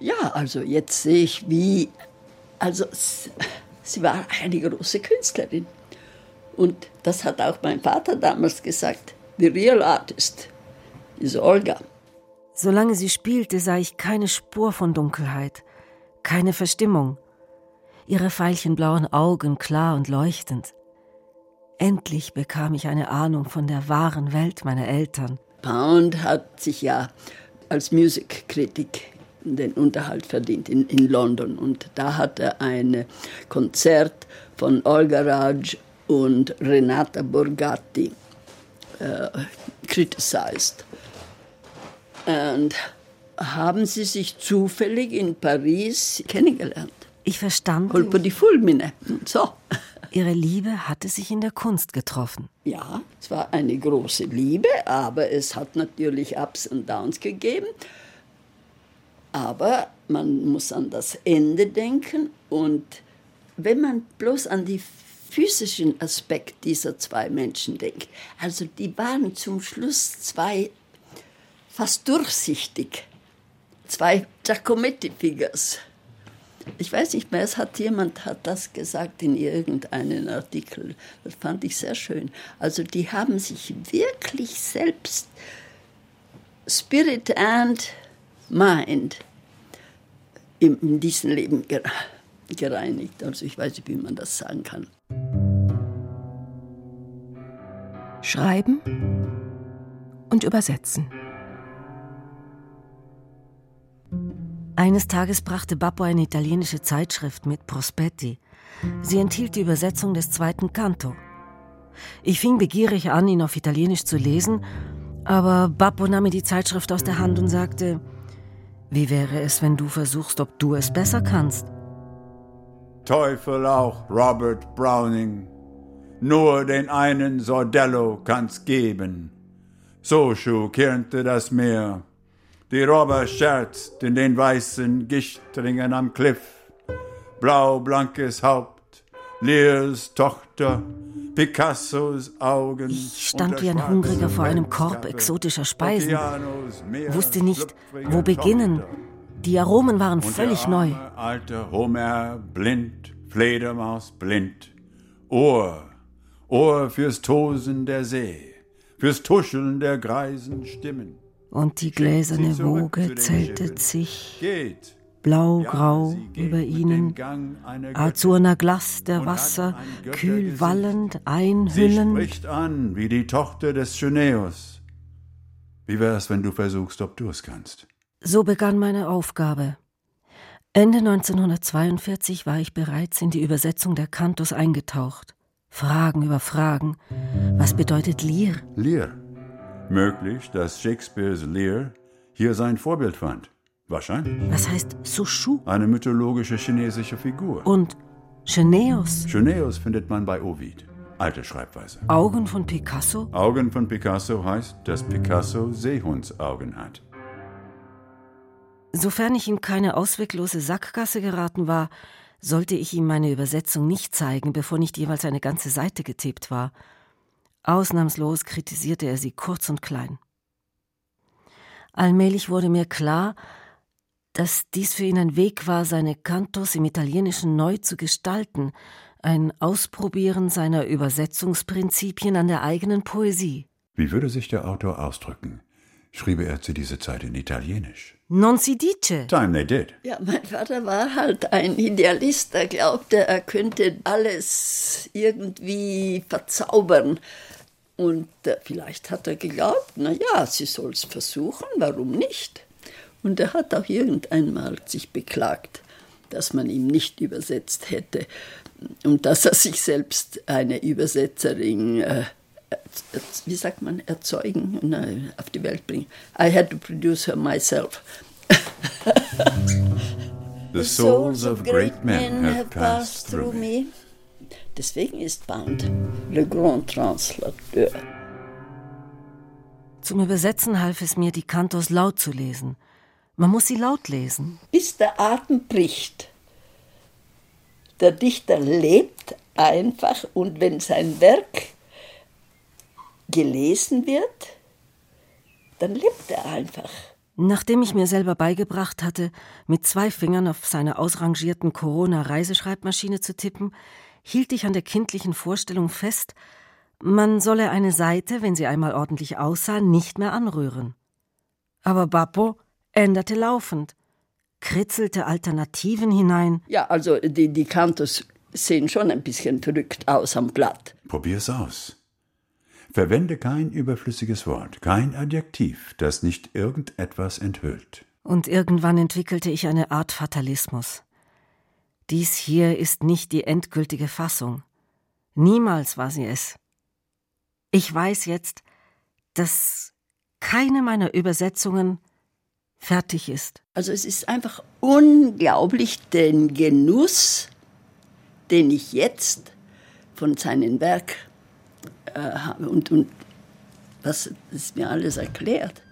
Ja, also jetzt sehe ich, wie, also sie war eine große Künstlerin. Und das hat auch mein Vater damals gesagt. The real artist is Olga. Solange sie spielte, sah ich keine Spur von Dunkelheit, keine Verstimmung. Ihre veilchenblauen Augen klar und leuchtend. Endlich bekam ich eine Ahnung von der wahren Welt meiner Eltern. Pound hat sich ja als Musikkritik den Unterhalt verdient in, in London. Und da hat er ein Konzert von Olga Raj und Renata Borgatti äh, criticized. Und haben sie sich zufällig in Paris kennengelernt. Ich verstand. Colpo di Fulmine. So. Ihre Liebe hatte sich in der Kunst getroffen. Ja, es war eine große Liebe, aber es hat natürlich Ups und Downs gegeben. Aber man muss an das Ende denken und wenn man bloß an die physischen Aspekt dieser zwei Menschen denkt, also die waren zum Schluss zwei fast durchsichtig, zwei Giacometti-Figures. Ich weiß nicht mehr, es hat jemand hat das gesagt in irgendeinem Artikel. Das fand ich sehr schön. Also die haben sich wirklich selbst Spirit and Mind in, diesem Leben gereinigt. Also ich weiß nicht, wie man das sagen kann. Schreiben und übersetzen. Eines Tages brachte Babbo eine italienische Zeitschrift mit Prospetti. Sie enthielt die Übersetzung des zweiten Canto. Ich fing begierig an, ihn auf Italienisch zu lesen, aber Babbo nahm mir die Zeitschrift aus der Hand und sagte, wie wäre es, wenn du versuchst, ob du es besser kannst? Teufel auch, Robert Browning. Nur den einen Sordello kann's geben. So schokierte das Meer. Die Robber scherzt in den weißen Gichtringen am Kliff. Blau-blankes Haupt, Lears Tochter. Ich stand wie ein Hungriger vor einem Korb exotischer Speisen, wusste nicht, wo beginnen. Die Aromen waren völlig neu. Alter Homer blind, Fledermaus blind. Ohr, Ohr fürs Tosen der See, fürs Tuscheln der greisen Stimmen. Und die gläserne Woge zeltet sich blau-grau über ihnen, azurner Glas der Wasser, kühl wallend, einhüllend. Sie spricht an wie die Tochter des Schöneus. Wie wär's, wenn du versuchst, ob du es kannst? So begann meine Aufgabe. Ende 1942 war ich bereits in die Übersetzung der Kantos eingetaucht. Fragen über Fragen. Was bedeutet Lear? Lear. Möglich, dass Shakespeares Lear hier sein Vorbild fand. Wahrscheinlich. Was heißt Sushu? Eine mythologische chinesische Figur. Und Schöneus? Schöneus findet man bei Ovid. Alte Schreibweise. Augen von Picasso? Augen von Picasso heißt, dass Picasso Seehundsaugen hat. Sofern ich in keine ausweglose Sackgasse geraten war, sollte ich ihm meine Übersetzung nicht zeigen, bevor nicht jeweils eine ganze Seite getippt war. Ausnahmslos kritisierte er sie kurz und klein. Allmählich wurde mir klar, dass dies für ihn ein Weg war, seine Kantos im Italienischen neu zu gestalten, ein Ausprobieren seiner Übersetzungsprinzipien an der eigenen Poesie. Wie würde sich der Autor ausdrücken? Schriebe er zu dieser Zeit in Italienisch? Non si dice. Time they did. Ja, mein Vater war halt ein Idealist, der glaubte, er könnte alles irgendwie verzaubern. Und äh, vielleicht hat er geglaubt, na ja, sie soll es versuchen, warum nicht? Und er hat auch irgendeinmal sich beklagt, dass man ihm nicht übersetzt hätte und dass er sich selbst eine Übersetzerin, äh, wie sagt man, erzeugen, na, auf die Welt bringen. I had to produce her myself. (laughs) The souls of great men have passed through me. Deswegen ist Band Le Grand Translateur. Zum Übersetzen half es mir, die Kantos laut zu lesen. Man muss sie laut lesen. Bis der Atem bricht. Der Dichter lebt einfach und wenn sein Werk gelesen wird, dann lebt er einfach. Nachdem ich mir selber beigebracht hatte, mit zwei Fingern auf seiner ausrangierten Corona-Reiseschreibmaschine zu tippen, hielt ich an der kindlichen Vorstellung fest, man solle eine Seite, wenn sie einmal ordentlich aussah, nicht mehr anrühren. Aber Bappo änderte laufend, kritzelte Alternativen hinein. Ja, also die, die Kantos sehen schon ein bisschen verrückt aus am Blatt. Probier's aus. Verwende kein überflüssiges Wort, kein Adjektiv, das nicht irgendetwas enthüllt. Und irgendwann entwickelte ich eine Art Fatalismus. Dies hier ist nicht die endgültige Fassung. Niemals war sie es. Ich weiß jetzt, dass keine meiner Übersetzungen fertig ist. Also es ist einfach unglaublich den Genuss, den ich jetzt von seinem Werk äh, habe und, und was es mir alles erklärt.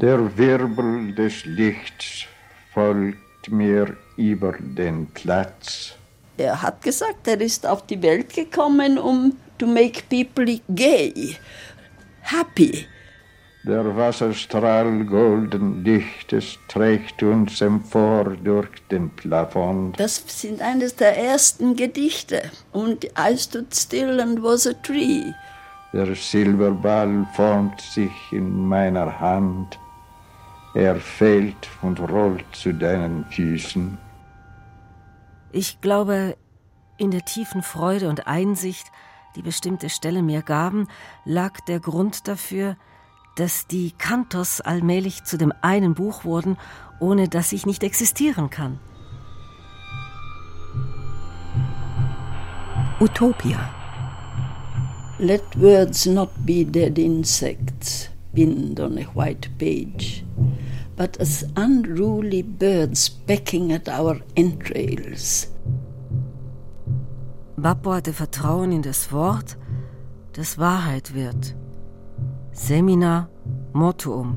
Der Wirbel des Lichts folgt mir über den Platz. Er hat gesagt, er ist auf die Welt gekommen, um to make people gay, happy. Der Wasserstrahl golden Lichtes trägt uns empor durch den Plafond. Das sind eines der ersten Gedichte. Und I stood still and was a tree. Der Silberball formt sich in meiner Hand. Er fällt und rollt zu deinen Füßen. Ich glaube, in der tiefen Freude und Einsicht, die bestimmte Stelle mir gaben, lag der Grund dafür, dass die Kantos allmählich zu dem einen Buch wurden, ohne dass ich nicht existieren kann. Utopia. Let words not be dead insects pinned on a white page, but as unruly birds pecking at our entrails. Bappo hatte Vertrauen in das Wort, das Wahrheit wird. Semina Mortuum.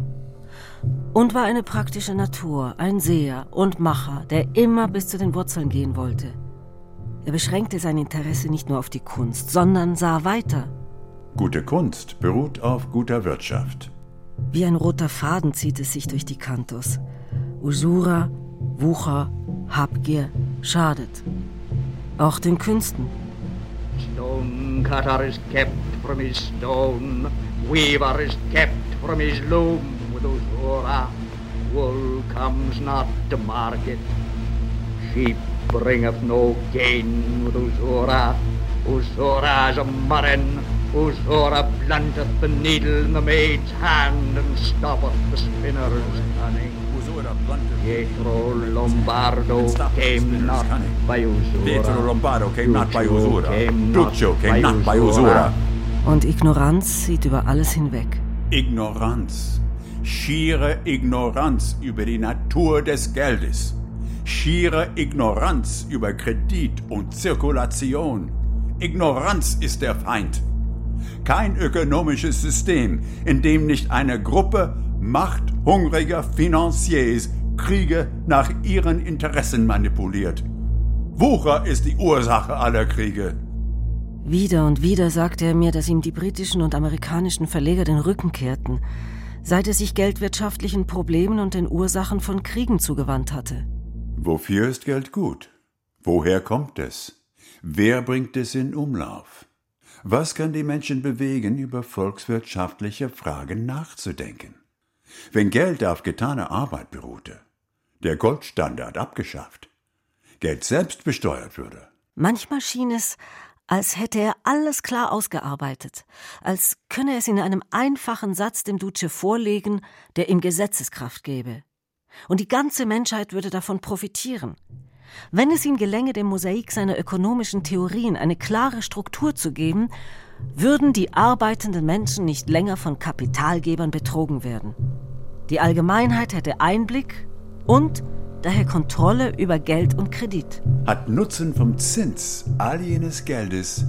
Und war eine praktische Natur, ein Seher und Macher, der immer bis zu den Wurzeln gehen wollte. Er beschränkte sein Interesse nicht nur auf die Kunst, sondern sah weiter. Gute Kunst beruht auf guter Wirtschaft. Wie ein roter Faden zieht es sich durch die Kantos. Usura, Wucher, Habgier schadet. Auch den Künsten. Stone cutter is kept from his stone, weaver is kept from his loom. With Usura, wool comes not to market. Sheep bringeth no gain with Usura. Usura's a murrain. Usura blunteth the needle in the maid's hand and stoppeth the spinner's cunning. Pietro Lombardo came not by Usura. Pietro Lombardo came not by Usura. Duccio came not by Usura. Und Ignoranz sieht über alles hinweg. Ignoranz. Schiere Ignoranz über die Natur des Geldes. Schiere Ignoranz über Kredit und Zirkulation. Ignoranz ist der Feind. Kein ökonomisches System, in dem nicht eine Gruppe machthungriger Financiers Kriege nach ihren Interessen manipuliert. Wucher ist die Ursache aller Kriege. Wieder und wieder sagte er mir, dass ihm die britischen und amerikanischen Verleger den Rücken kehrten, seit er sich geldwirtschaftlichen Problemen und den Ursachen von Kriegen zugewandt hatte. Wofür ist Geld gut? Woher kommt es? Wer bringt es in Umlauf? Was kann die Menschen bewegen, über volkswirtschaftliche Fragen nachzudenken? Wenn Geld auf getane Arbeit beruhte, der Goldstandard abgeschafft, Geld selbst besteuert würde. Manchmal schien es, als hätte er alles klar ausgearbeitet, als könne er es in einem einfachen Satz dem Duce vorlegen, der ihm Gesetzeskraft gebe. Und die ganze Menschheit würde davon profitieren. Wenn es ihm gelänge, dem Mosaik seiner ökonomischen Theorien eine klare Struktur zu geben, würden die arbeitenden Menschen nicht länger von Kapitalgebern betrogen werden. Die Allgemeinheit hätte Einblick und daher Kontrolle über Geld und Kredit. Hat Nutzen vom Zins all jenes Geldes,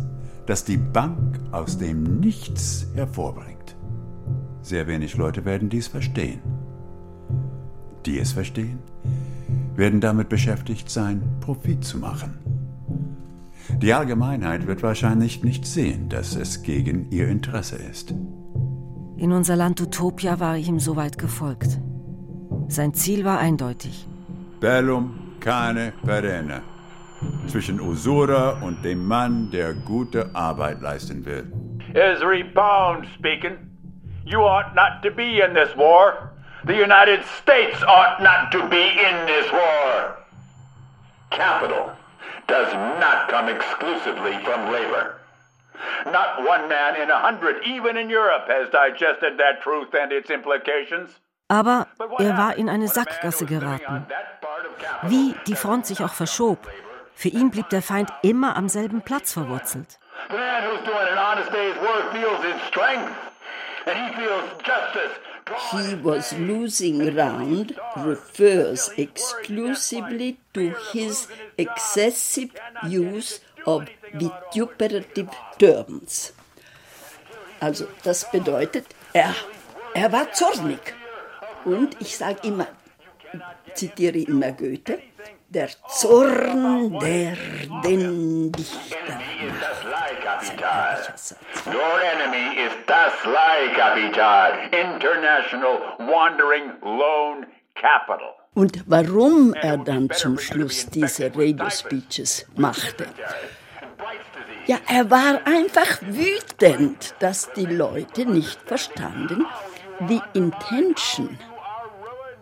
das die Bank aus dem Nichts hervorbringt. Sehr wenig Leute werden dies verstehen. Die es verstehen, werden damit beschäftigt sein, Profit zu machen. Die Allgemeinheit wird wahrscheinlich nicht sehen, dass es gegen ihr Interesse ist. In unser Land Utopia war ich ihm soweit gefolgt. Sein Ziel war eindeutig. Bellum cane perenne. Zwischen Usura und dem Mann, der gute Arbeit leisten will. Esri Pound speaking. You ought not to be in this war. The United States ought not to be in this war. Capital does not come exclusively from labor. Not one man in a hundred, even in Europe, has digested that truth and its implications. Aber er war in eine Sackgasse geraten. Wie die Front sich auch verschob, für ihn blieb der Feind immer am selben Platz verwurzelt. The man who's doing an honest day's work feels his strength, and he feels justice. He was losing ground refers exclusively to his excessive use of vituperative terms. Also das bedeutet, er, er war zornig. Und ich sage immer, zitiere immer Goethe, der Zorn, der den Dichter macht. Your enemy is das Leihkapital, International Wandering Loan Capital. Und warum er dann zum Schluss diese Radio-Speeches machte. Ja, er war einfach wütend, dass die Leute nicht verstanden, die Intention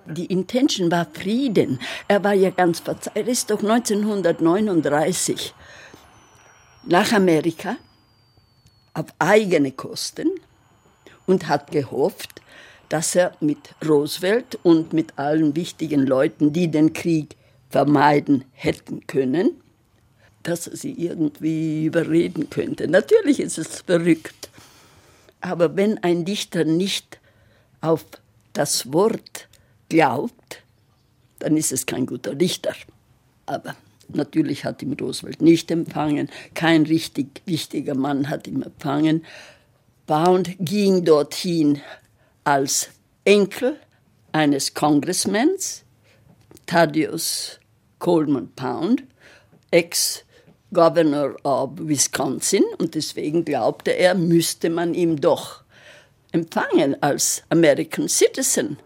die Intention war Frieden. Er war ja ganz verzeiht. Er ist doch 1939 nach Amerika auf eigene Kosten und hat gehofft, dass er mit Roosevelt und mit allen wichtigen Leuten, die den Krieg vermeiden hätten können, dass er sie irgendwie überreden könnte. Natürlich ist es verrückt, aber wenn ein Dichter nicht auf das Wort glaubt, dann ist es kein guter Dichter. Aber natürlich hat ihn Roosevelt nicht empfangen. Kein richtig wichtiger Mann hat ihn empfangen. Pound ging dorthin als Enkel eines Congressmans, Thaddeus Coleman Pound, Ex-Governor of Wisconsin. Und deswegen glaubte er, müsste man ihm doch empfangen als American Citizen.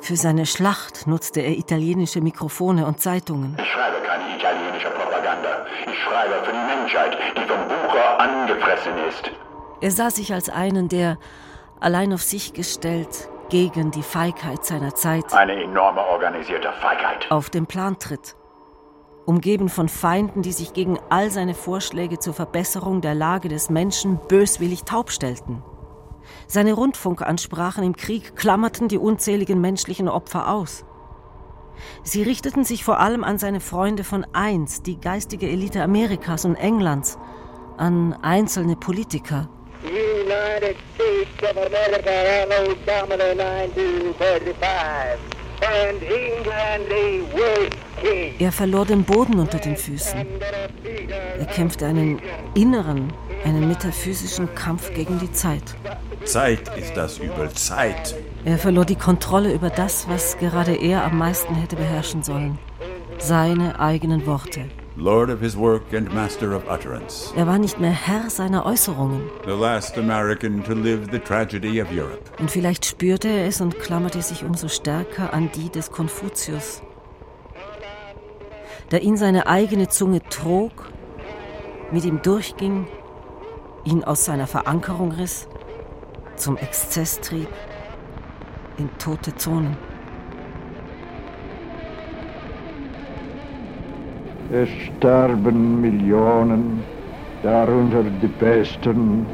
Für seine Schlacht nutzte er italienische Mikrofone und Zeitungen. Ich schreibe keine italienische Propaganda. Ich schreibe für die Menschheit, die vom Bucher angefressen ist. Er sah sich als einen, der, allein auf sich gestellt, gegen die Feigheit seiner Zeit Eine enorme organisierte Feigheit. auf den Plan tritt. Umgeben von Feinden, die sich gegen all seine Vorschläge zur Verbesserung der Lage des Menschen böswillig taub stellten. Seine Rundfunkansprachen im Krieg klammerten die unzähligen menschlichen Opfer aus. Sie richteten sich vor allem an seine Freunde von einst, die geistige Elite Amerikas und Englands, an einzelne Politiker. United States of America, Anno Domini 1945, and England a world king. Er verlor den Boden unter den Füßen. Er kämpfte einen inneren, einen metaphysischen Kampf gegen die Zeit. Zeit ist das Übel, Zeit. Er verlor die Kontrolle über das, was gerade er am meisten hätte beherrschen sollen. Seine eigenen Worte. Lord of his work and master of utterance. Er war nicht mehr Herr seiner Äußerungen. The last American to live the tragedy of Europe. Und vielleicht spürte er es und klammerte sich umso stärker an die des Konfuzius. Da ihn seine eigene Zunge trug, mit ihm durchging, ihn aus seiner Verankerung riss, zum Exzess trieb, in tote Zonen. Es sterben Millionen, darunter die Besten,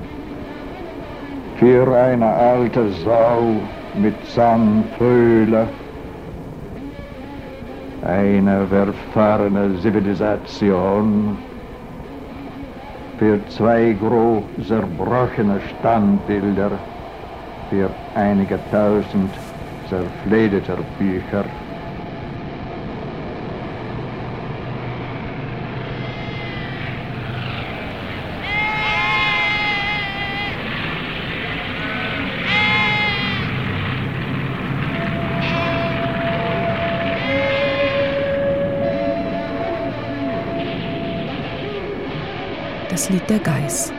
für eine alte Sau mit Zahnpföhle, eine verfahrene Zivilisation, für zwei groß zerbrochene Standbilder, für einige tausend zerfledeter Bücher. Das Lied der Geiß.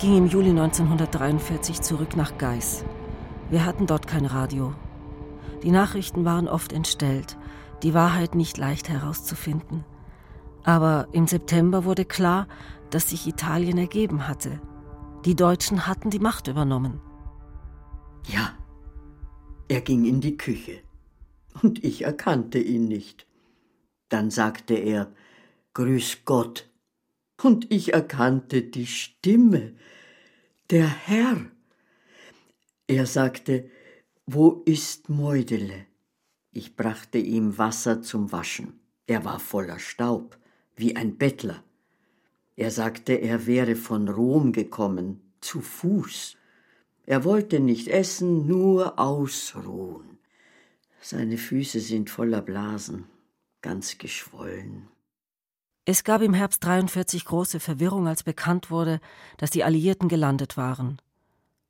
Ging im Juli 1943 zurück nach Geiß. Wir hatten dort kein Radio. Die Nachrichten waren oft entstellt, die Wahrheit nicht leicht herauszufinden. Aber im September wurde klar, dass sich Italien ergeben hatte. Die Deutschen hatten die Macht übernommen. Ja, er ging in die Küche und ich erkannte ihn nicht. Dann sagte er, Grüß Gott, und ich erkannte die Stimme, der Herr. Er sagte, Wo ist Meudele? Ich brachte ihm Wasser zum Waschen. Er war voller Staub, wie ein Bettler. Er sagte, er wäre von Rom gekommen, zu Fuß. Er wollte nicht essen, nur ausruhen. Seine Füße sind voller Blasen, ganz geschwollen. Es gab im Herbst 43 große Verwirrung, als bekannt wurde, dass die Alliierten gelandet waren.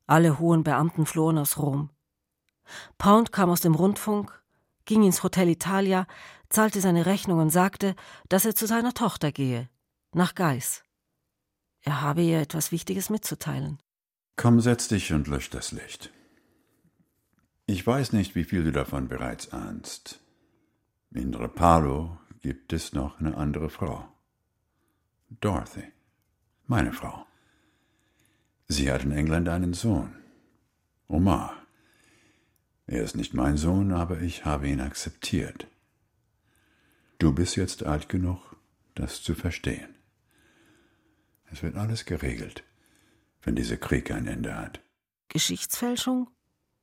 Alle hohen Beamten flohen aus Rom. Pound kam aus dem Rundfunk, ging ins Hotel Italia, zahlte seine Rechnung und sagte, dass er zu seiner Tochter gehe nach Geiß. Er habe ihr etwas Wichtiges mitzuteilen. Komm, setz dich und lösch das Licht. Ich weiß nicht, wie viel du davon bereits ahnst. In Repalo gibt es noch eine andere Frau. Dorothy, meine Frau. Sie hat in England einen Sohn, Omar. Er ist nicht mein Sohn, aber ich habe ihn akzeptiert. Du bist jetzt alt genug, das zu verstehen. Es wird alles geregelt, wenn dieser Krieg ein Ende hat. Geschichtsfälschung?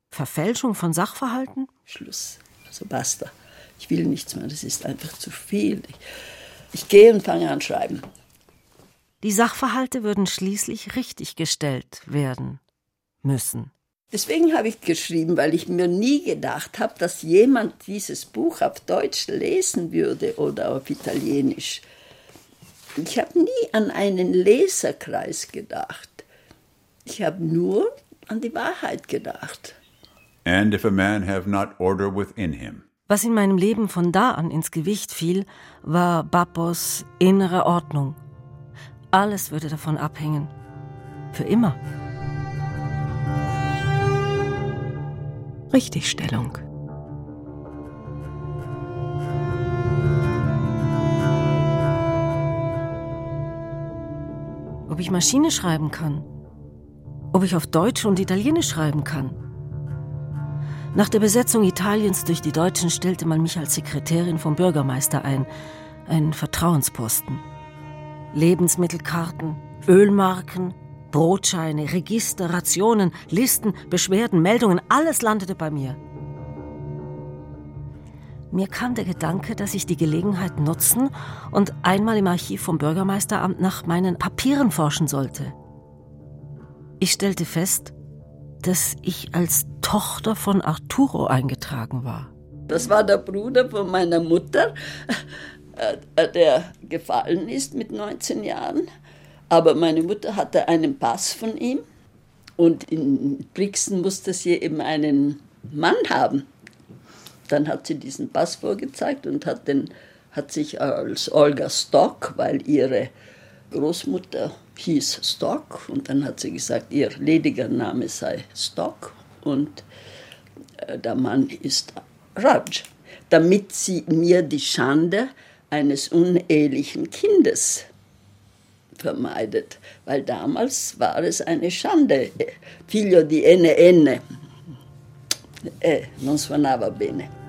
Verfälschung von Sachverhalten? Schluss. Also basta. Ich will nichts mehr, das ist einfach zu viel. Ich, ich gehe und fange an schreiben. Die Sachverhalte würden schließlich richtiggestellt werden müssen. Deswegen habe ich geschrieben, weil ich mir nie gedacht habe, dass jemand dieses Buch auf Deutsch lesen würde oder auf Italienisch. Ich habe nie an einen Leserkreis gedacht. Ich habe nur an die Wahrheit gedacht. And if a man have not order within him. Was in meinem Leben von da an ins Gewicht fiel, war Bappos innere Ordnung. Alles würde davon abhängen. Für immer. Richtigstellung. Ob ich Maschine schreiben kann. Ob ich auf Deutsch und Italienisch schreiben kann. Nach der Besetzung Italiens durch die Deutschen stellte man mich als Sekretärin vom Bürgermeister ein, ein Vertrauensposten. Lebensmittelkarten, Ölmarken, Brotscheine, Register, Rationen, Listen, Beschwerden, Meldungen, alles landete bei mir. Mir kam der Gedanke, dass ich die Gelegenheit nutzen und einmal im Archiv vom Bürgermeisteramt nach meinen Papieren forschen sollte. Ich stellte fest, dass ich als Tochter von Arturo eingetragen war. Das war der Bruder von meiner Mutter, äh, der gefallen ist mit 19 Jahren. Aber meine Mutter hatte einen Pass von ihm und in Brixen musste sie eben einen Mann haben. Dann hat sie diesen Pass vorgezeigt und hat, den, hat sich als Olga Stock, weil ihre Großmutter hieß Stock und dann hat sie gesagt, ihr lediger Name sei Stock und äh, der Mann ist Raj, damit sie mir die Schande eines unehelichen Kindes vermeidet, weil damals war es eine Schande. Figlio di NN. Eh, non suonava bene.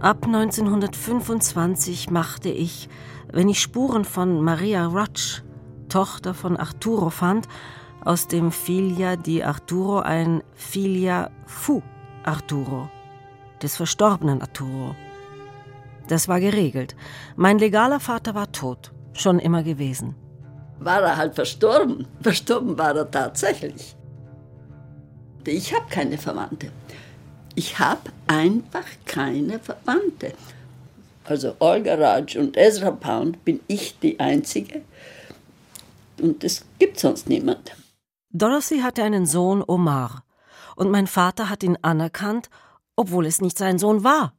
Ab 1925 machte ich, wenn ich Spuren von Maria Rutsch, Tochter von Arturo, fand, aus dem Filia di Arturo ein Filia fu Arturo, des verstorbenen Arturo. Das war geregelt. Mein legaler Vater war tot, schon immer gewesen. War er halt verstorben. Verstorben war er tatsächlich. Ich habe keine Verwandte. Ich habe einfach keine Verwandte. Also Olga Raj und Ezra Pound bin ich die Einzige. Und es gibt sonst niemand. Dorothy hatte einen Sohn Omar. Und mein Vater hat ihn anerkannt, obwohl es nicht sein Sohn war.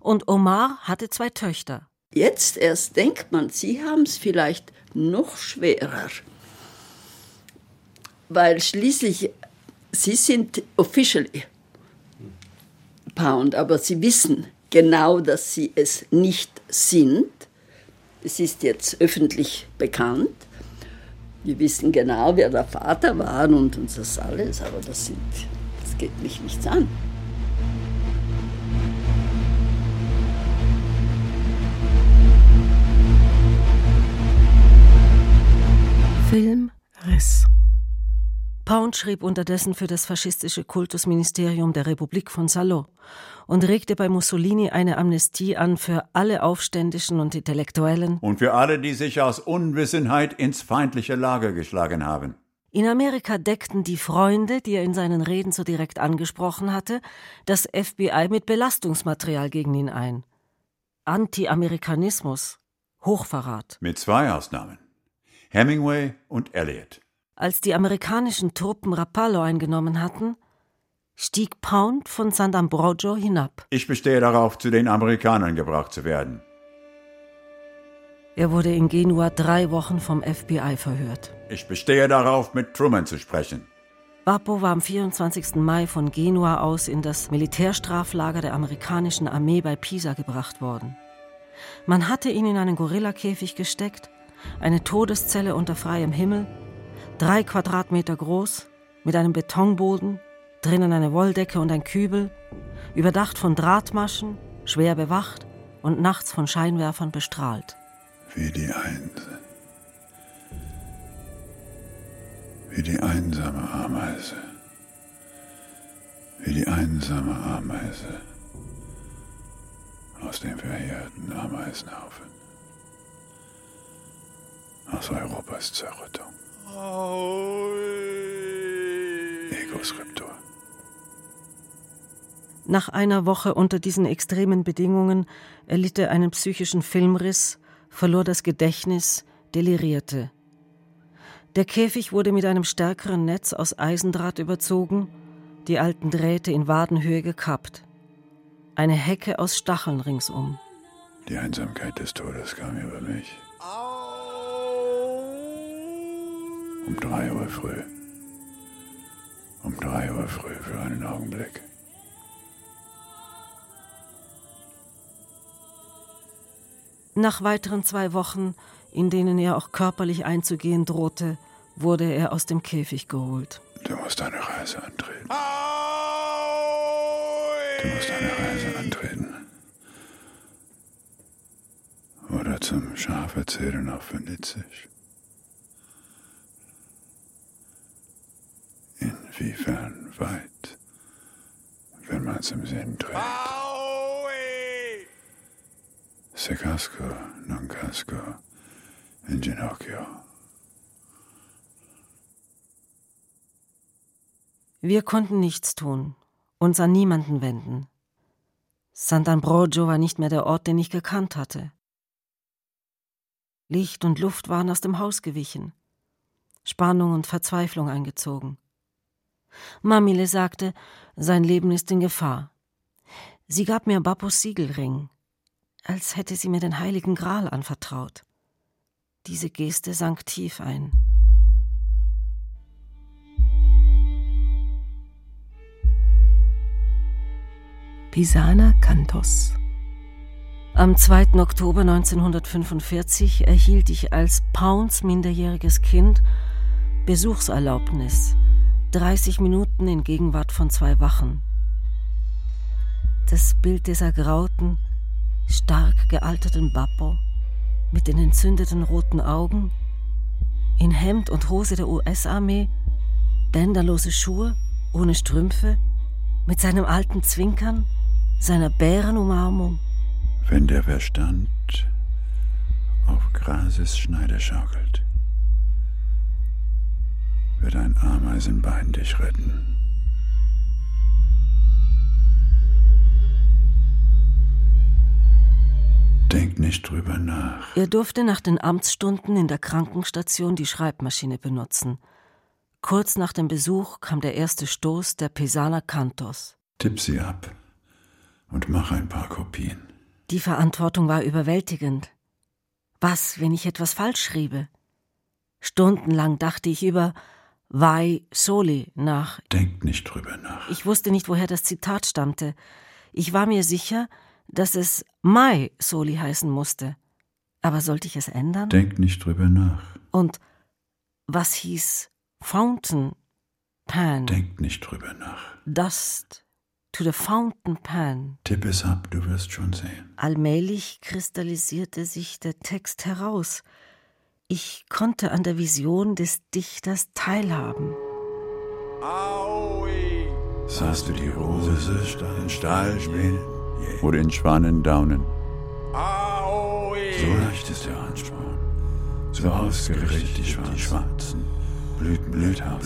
Und Omar hatte zwei Töchter. Jetzt erst denkt man, sie haben es vielleicht noch schwerer. Weil schließlich, sie sind officially Pound, aber sie wissen genau, dass sie es nicht sind. Es ist jetzt öffentlich bekannt. Wir wissen genau, wer der Vater war und uns das alles, aber das, sind, das geht mich nichts an. Film Riss. Pound schrieb unterdessen für das faschistische Kultusministerium der Republik von Salo und regte bei Mussolini eine Amnestie an für alle Aufständischen und Intellektuellen und für alle, die sich aus Unwissenheit ins feindliche Lager geschlagen haben. In Amerika deckten die Freunde, die er in seinen Reden so direkt angesprochen hatte, das FBI mit Belastungsmaterial gegen ihn ein. Anti-Amerikanismus, Hochverrat. Mit zwei Ausnahmen. Hemingway und Eliot. Als die amerikanischen Truppen Rapallo eingenommen hatten, stieg Pound von Sant'Ambrogio hinab. Ich bestehe darauf, zu den Amerikanern gebracht zu werden. Er wurde in Genua drei Wochen vom FBI verhört. Ich bestehe darauf, mit Truman zu sprechen. Bappo war am 24. Mai von Genua aus in das Militärstraflager der amerikanischen Armee bei Pisa gebracht worden. Man hatte ihn in einen Gorillakäfig gesteckt, eine Todeszelle unter freiem Himmel, drei Quadratmeter groß, mit einem Betonboden, drinnen eine Wolldecke und ein Kübel, überdacht von Drahtmaschen, schwer bewacht und nachts von Scheinwerfern bestrahlt. Wie die Einse. Wie die einsame Ameise. Wie die einsame Ameise aus dem verheerten Ameisenhaufen. Aus Europas Zerrüttung. Ego Scriptor. Nach einer Woche unter diesen extremen Bedingungen erlitt er einen psychischen Filmriss, verlor das Gedächtnis, delirierte. Der Käfig wurde mit einem stärkeren Netz aus Eisendraht überzogen, die alten Drähte in Wadenhöhe gekappt. Eine Hecke aus Stacheln ringsum. Die Einsamkeit des Todes kam über mich. Um drei Uhr früh. Um drei Uhr früh für einen Augenblick. Nach weiteren zwei Wochen, in denen er auch körperlich einzugehen drohte, wurde er aus dem Käfig geholt. Du musst eine Reise antreten. Du musst eine Reise antreten. Oder zum Schaferzählen auf Phönizisch. Inwiefern weit, wenn man es im Sinn trägt. Se casco, non casco, in ginocchio. Wir konnten nichts tun, uns an niemanden wenden. Sant'Ambrogio war nicht mehr der Ort, den ich gekannt hatte. Licht und Luft waren aus dem Haus gewichen, Spannung und Verzweiflung eingezogen. Mamile sagte, sein Leben ist in Gefahr. Sie gab mir Bappos Siegelring, als hätte sie mir den heiligen Gral anvertraut. Diese Geste sank tief ein. Pisana Cantos. Am 2. Oktober 1945 erhielt ich als Pounds minderjähriges Kind Besuchserlaubnis, 30 Minuten in Gegenwart von zwei Wachen. Das Bild dieser grauten, stark gealterten Bappo mit den entzündeten roten Augen, in Hemd und Hose der US-Armee, bänderlose Schuhe, ohne Strümpfe, mit seinem alten Zwinkern, seiner Bärenumarmung. Wenn der Verstand auf Grases Schneide schaukelt, wird ein Ameisenbein dich retten. Denk nicht drüber nach. Er durfte nach den Amtsstunden in der Krankenstation die Schreibmaschine benutzen. Kurz nach dem Besuch kam der erste Stoß der Pesana Cantos. Tipp sie ab und mach ein paar Kopien. Die Verantwortung war überwältigend. Was, wenn ich etwas falsch schriebe? Stundenlang dachte ich über Vai Soli nach. Denk nicht drüber nach. Ich wusste nicht, woher das Zitat stammte. Ich war mir sicher, dass es Mai Soli heißen musste. Aber sollte ich es ändern? Denk nicht drüber nach. Und was hieß Fountain Pan? Denk nicht drüber nach. Dust to the Fountain Pan. Tipp es ab, du wirst schon sehen. Allmählich kristallisierte sich der Text heraus. Ich konnte an der Vision des Dichters teilhaben. Sahst du die Rose in Stahl spielen? Oder in Schwanendaunen? So leicht ist der Ansporn. So ausgerichtet die Schwarzen. Blüten Blütenblätter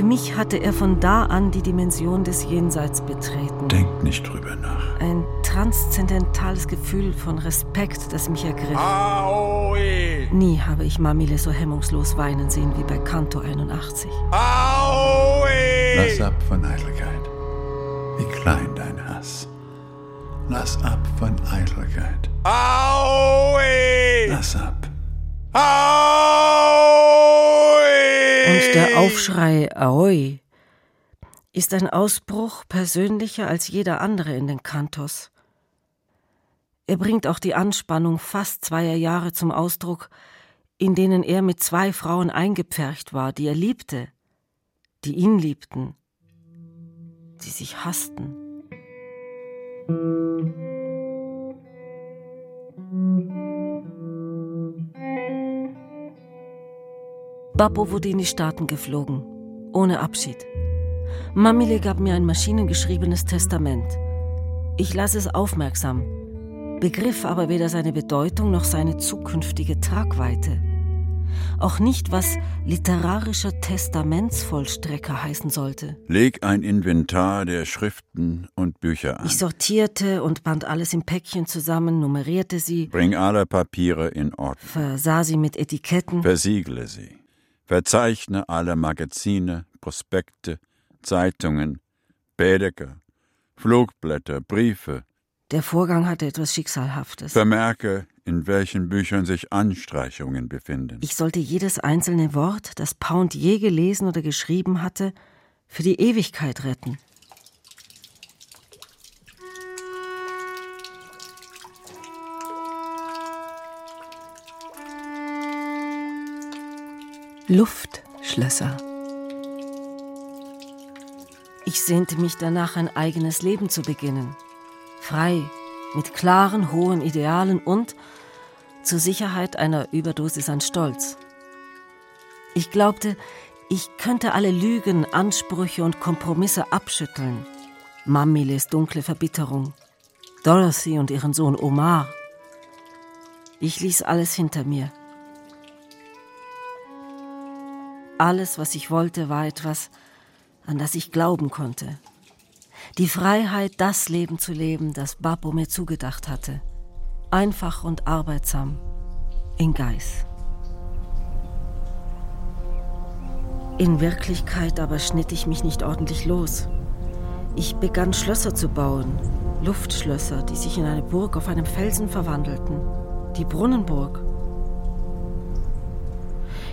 Für mich hatte er von da an die Dimension des Jenseits betreten. Denk nicht drüber nach. Ein transzendentales Gefühl von Respekt, das mich ergriff. Nie habe ich Mamile so hemmungslos weinen sehen wie bei Canto 81. Lass ab von Eitelkeit. Wie klein dein Hass. Lass ab von Eitelkeit. Lass ab. Und der Aufschrei Aoi ist ein Ausbruch persönlicher als jeder andere in den Kantos. Er bringt auch die Anspannung fast zweier Jahre zum Ausdruck, in denen er mit zwei Frauen eingepfercht war, die er liebte, die ihn liebten, die sich hassten. Bappo wurde in die Staaten geflogen, ohne Abschied. Mamile gab mir ein maschinengeschriebenes Testament. Ich las es aufmerksam, begriff aber weder seine Bedeutung noch seine zukünftige Tragweite. Auch nicht, was literarischer Testamentsvollstrecker heißen sollte. Leg ein Inventar der Schriften und Bücher an. Ich sortierte und band alles in Päckchen zusammen, nummerierte sie. Bring alle Papiere in Ordnung. Versah sie mit Etiketten. Versiegle sie. Verzeichne alle Magazine, Prospekte, Zeitungen, Bädeker, Flugblätter, Briefe. Der Vorgang hatte etwas Schicksalhaftes. Vermerke, in welchen Büchern sich Anstreichungen befinden. Ich sollte jedes einzelne Wort, das Pound je gelesen oder geschrieben hatte, für die Ewigkeit retten. Luftschlösser. Ich sehnte mich danach, ein eigenes Leben zu beginnen. Frei, mit klaren, hohen Idealen und zur Sicherheit einer Überdosis an Stolz. Ich glaubte, ich könnte alle Lügen, Ansprüche und Kompromisse abschütteln. Mamiles dunkle Verbitterung, Dorothy und ihren Sohn Omar. Ich ließ alles hinter mir. Alles, was ich wollte, war etwas, an das ich glauben konnte. Die Freiheit, das Leben zu leben, das Babo mir zugedacht hatte. Einfach und arbeitsam. In Geis. In Wirklichkeit aber schnitt ich mich nicht ordentlich los. Ich begann Schlösser zu bauen, Luftschlösser, die sich in eine Burg auf einem Felsen verwandelten, die Brunnenburg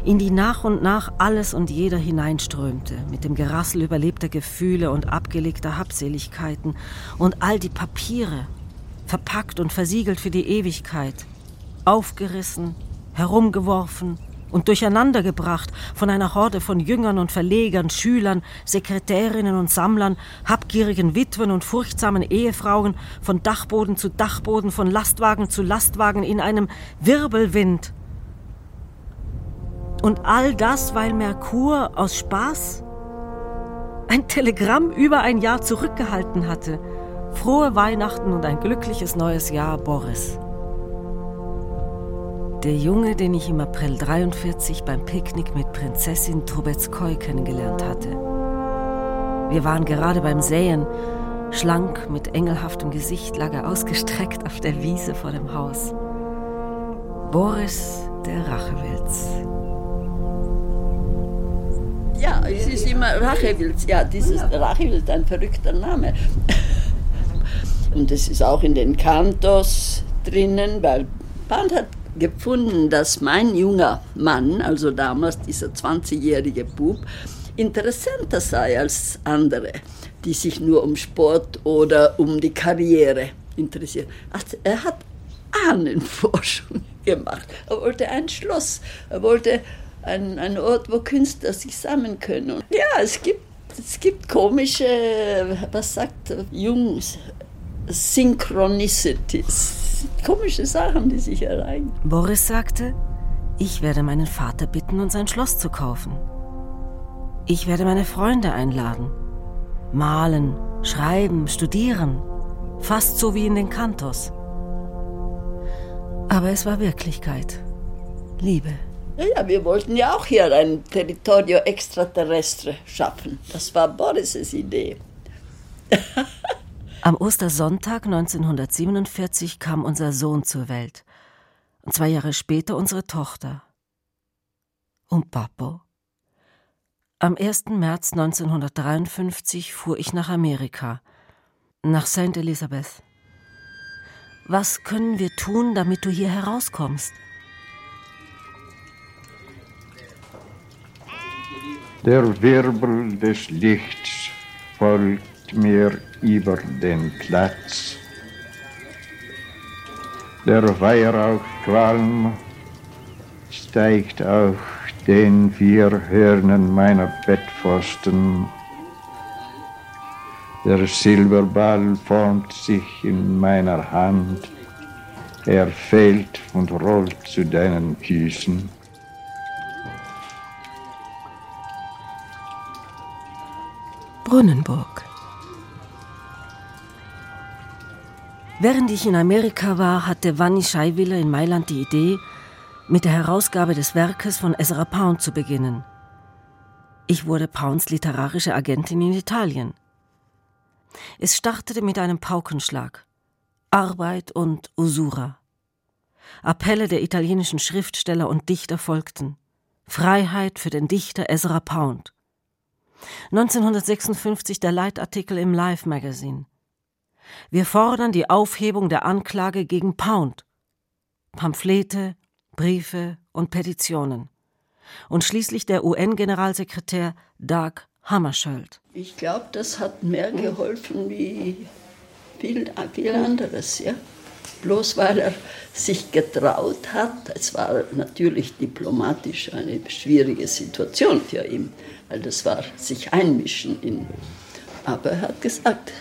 in die nach und nach alles und jeder hineinströmte, mit dem Gerassel überlebter Gefühle und abgelegter Habseligkeiten und all die Papiere, verpackt und versiegelt für die Ewigkeit, aufgerissen, herumgeworfen und durcheinandergebracht von einer Horde von Jüngern und Verlegern, Schülern, Sekretärinnen und Sammlern, habgierigen Witwen und furchtsamen Ehefrauen, von Dachboden zu Dachboden, von Lastwagen zu Lastwagen in einem Wirbelwind und all das, weil Merkur aus Spaß ein Telegramm über ein Jahr zurückgehalten hatte. Frohe Weihnachten und ein glückliches neues Jahr, Boris. Der Junge, den ich im April 43 beim Picknick mit Prinzessin Trubetskoi kennengelernt hatte. Wir waren gerade beim Säen. Schlank, mit engelhaftem Gesicht lag er ausgestreckt auf der Wiese vor dem Haus. Boris der Rachewilz. Ja, es ist immer Rachewilz. Ja, dieses Rachewilz, ein verrückter Name. Und es ist auch in den Kantos drinnen, weil Band hat gefunden, dass mein junger Mann, also damals dieser 20-jährige Bub, interessanter sei als andere, die sich nur um Sport oder um die Karriere interessieren. Also er hat Ahnenforschung (laughs) gemacht. Er wollte ein Schloss, er wollte ein, ein Ort, wo Künstler sich sammeln können. Ja, es gibt, es gibt komische, was sagt Jungs, Synchronicities, komische Sachen, die sich ereignen. Boris sagte, ich werde meinen Vater bitten, uns ein Schloss zu kaufen. Ich werde meine Freunde einladen. Malen, schreiben, studieren. Fast so wie in den Kantos. Aber es war Wirklichkeit. Liebe. Ja, wir wollten ja auch hier ein Territorio extraterrestre schaffen. Das war Boris' Idee. Am Ostersonntag 1947 kam unser Sohn zur Welt. Und zwei Jahre später unsere Tochter. Und Papo? Am 1. März 1953 fuhr ich nach Amerika, nach St. Elizabeth. Was können wir tun, damit du hier herauskommst? Der Wirbel des Lichts folgt mir über den Platz. Der Weihrauchqualm steigt auf den vier Hörnern meiner Bettpfosten. Der Silberball formt sich in meiner Hand. Er fällt und rollt zu deinen Füßen. Brunnenburg. Während ich in Amerika war, hatte Vanni Scheiwiller in Mailand die Idee, mit der Herausgabe des Werkes von Ezra Pound zu beginnen. Ich wurde Pounds literarische Agentin in Italien. Es startete mit einem Paukenschlag. Arbeit und Usura. Appelle der italienischen Schriftsteller und Dichter folgten. Freiheit für den Dichter Ezra Pound. 1956 der Leitartikel im Life Magazine. Wir fordern die Aufhebung der Anklage gegen Pound. Pamphlete, Briefe und Petitionen. Und schließlich der UN-Generalsekretär Doug Hammarskjöld. Ich glaube, das hat mehr geholfen wie viel, viel anderes. Ja? Bloß weil er sich getraut hat. Es war natürlich diplomatisch eine schwierige Situation für ihn, weil das war sich einmischen in. Aber er hat gesagt,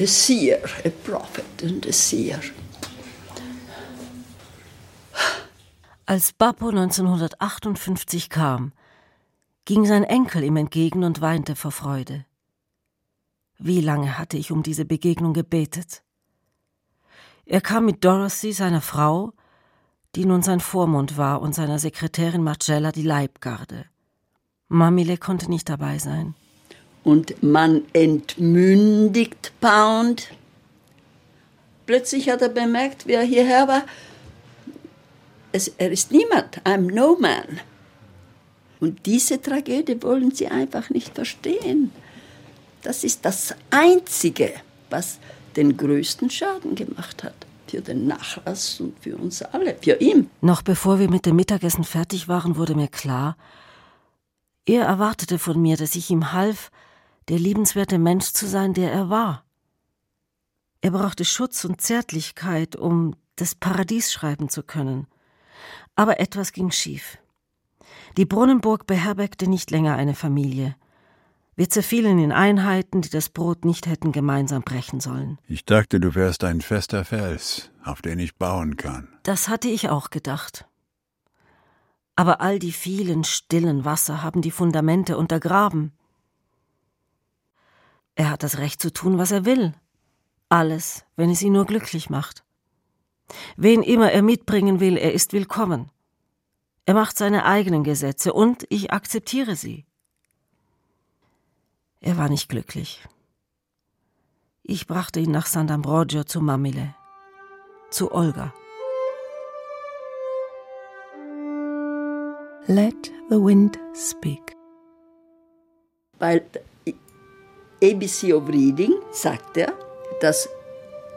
a seer, a prophet and a seer. Als Bappo 1958 kam, ging sein Enkel ihm entgegen und weinte vor Freude. Wie lange hatte ich um diese Begegnung gebetet? Er kam mit Dorothy, seiner Frau, die nun sein Vormund war, und seiner Sekretärin Marcella die Leibgarde. Mamile konnte nicht dabei sein. Und man entmündigt Pound. Plötzlich hat er bemerkt, wie er hierher war, es, er ist niemand, I'm no man. Und diese Tragödie wollen sie einfach nicht verstehen. Das ist das Einzige, was den größten Schaden gemacht hat. Für den Nachlass und für uns alle, für ihn. Noch bevor wir mit dem Mittagessen fertig waren, wurde mir klar, er erwartete von mir, dass ich ihm half, der liebenswerte Mensch zu sein, der er war. Er brauchte Schutz und Zärtlichkeit, um das Paradies schreiben zu können. Aber etwas ging schief. Die Brunnenburg beherbergte nicht länger eine Familie. Wir zerfielen in Einheiten, die das Brot nicht hätten gemeinsam brechen sollen. Ich dachte, du wärst ein fester Fels, auf den ich bauen kann. Das hatte ich auch gedacht. Aber all die vielen stillen Wasser haben die Fundamente untergraben. Er hat das Recht zu tun, was er will. Alles, wenn es ihn nur glücklich macht. Wen immer er mitbringen will, er ist willkommen. Er macht seine eigenen Gesetze und ich akzeptiere sie. Er war nicht glücklich. Ich brachte ihn nach Sant'Ambrogio zu Mamile, zu Olga. Let the wind speak. Bei ABC of Reading sagt er, dass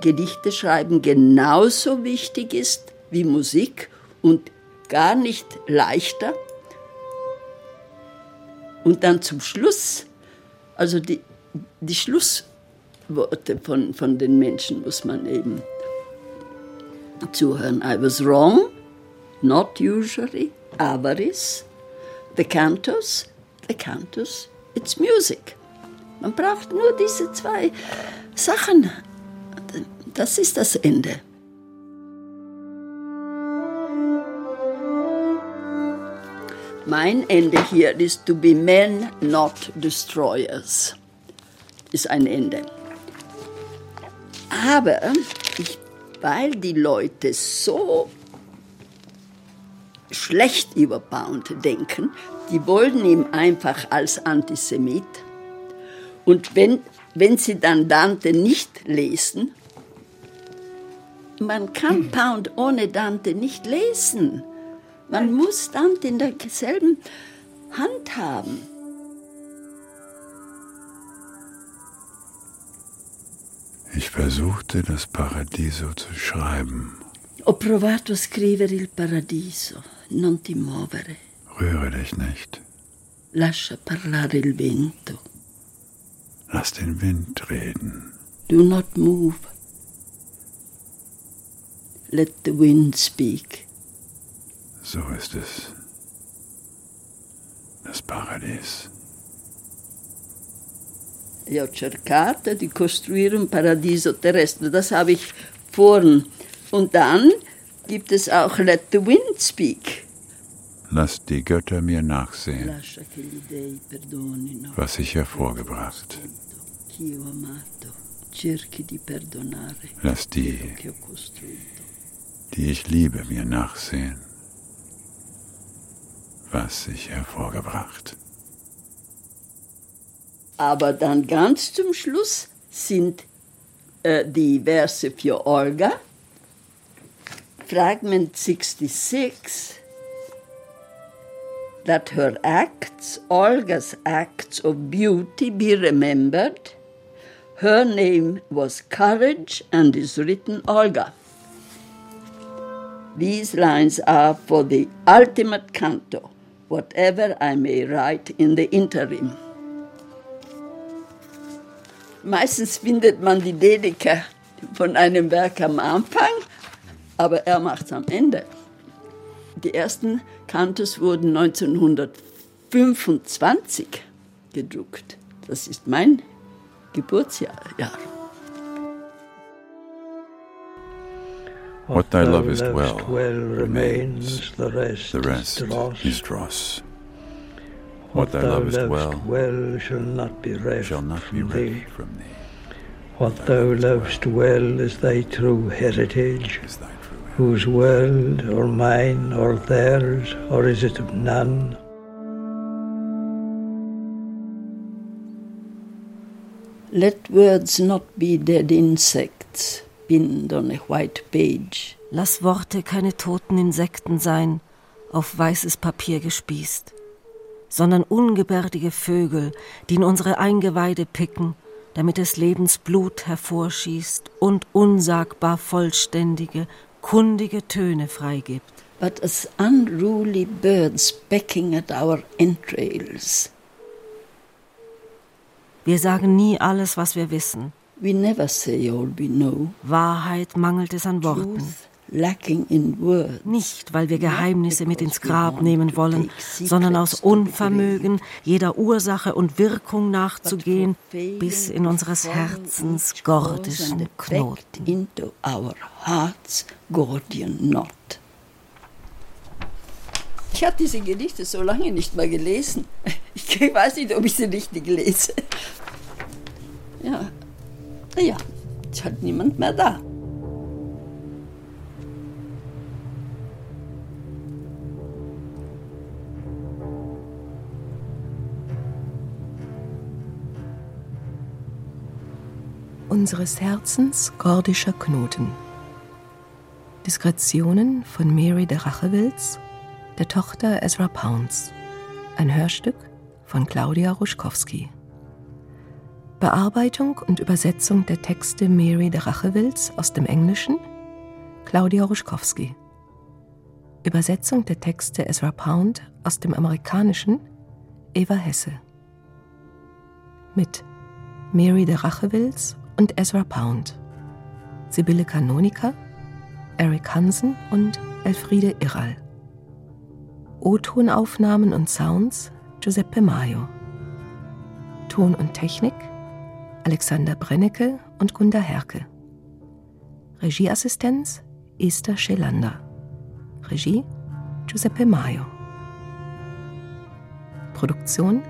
Gedichte schreiben genauso wichtig ist wie Musik und gar nicht leichter. Und dann zum Schluss, also die, die Schlussworte von, von den Menschen muss man eben zuhören. I was wrong, not usually, avarice, the cantos, the cantos, it's music. Man braucht nur diese zwei Sachen. Das ist das Ende. Mein Ende hier ist to be men, not destroyers. Ist ein Ende. Aber ich, weil die Leute so schlecht über Pound denken, die wollen ihn einfach als Antisemit. Und wenn, wenn sie dann Dante nicht lesen, man kann Pound ohne Dante nicht lesen. Man muss Dante in derselben Hand haben. Ich versuchte, das Paradiso zu schreiben. Ho provato a scrivere il paradiso, non ti muovere. Rühre dich nicht. Lascia parlare il vento. Lass den Wind reden. Do not move. Let the wind speak. So ist es. Das Paradies. Ich habe cercato di costruire un paradiso terrestre. Das habe ich vorhin. Und dann gibt es auch Let the Wind Speak. Lass die Götter mir nachsehen, was ich hervorgebracht. Lass die, die ich liebe, mir nachsehen, was ich hervorgebracht. Aber dann ganz zum Schluss sind äh, die Verse für Olga. Fragment 66 that her acts, Olga's acts of beauty, be remembered. Her name was Courage and is written Olga. These lines are for the ultimate canto, whatever I may write in the interim. Meistens findet man die Dediker von einem Werk am Anfang, aber er macht es am Ende. Die ersten Kantos wurden 1925 gedruckt. Das ist mein Geburtsjahr. What thou lovest well remains, the rest is dross. What thou lovest well shall not be reft shall not be from reft thee. from thee. What thou lovest well is thy true heritage, whose world, or mine, or theirs, or is it of none? Let words not be dead insects pinned on a white page. Lass Worte keine toten Insekten sein, auf weißes Papier gespießt, sondern ungebärdige Vögel, die in unsere Eingeweide picken, damit des Lebens Blut hervorschießt und unsagbar vollständige, kundige Töne freigibt. But as unruly birds pecking at our entrails. Wir sagen nie alles, was wir wissen. We never say all we know. Wahrheit mangelt es an Worten. Words. Nicht, weil wir Geheimnisse mit ins Grab nehmen wollen, sondern aus Unvermögen, jeder Ursache und Wirkung nachzugehen, bis in unseres Herzens gordischen Knoten. Ich habe diese Gedichte so lange nicht mehr gelesen. Ich weiß nicht, ob ich sie richtig lese. Ja, naja, ist halt niemand mehr da. Unseres Herzens gordischer Knoten. Diskretionen von Mary de Rachewils, der Tochter Ezra Pounds. Ein Hörstück von Claudia Ruschkowski. Bearbeitung und Übersetzung der Texte Mary de Rachewils aus dem Englischen Claudia Ruschkowski. Übersetzung der Texte Ezra Pound aus dem Amerikanischen Eva Hesse. Mit Mary de Rachewils und Ezra Pound, Sibylle Kanonika, Eric Hansen und Elfriede Irral. O-Tonaufnahmen und Sounds Giuseppe Maio. Ton und Technik Alexander Brennecke und Gunda Herke. Regieassistenz Esther Schelander. Regie Giuseppe Maio. Produktion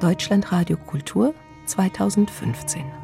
Deutschlandradio Kultur 2015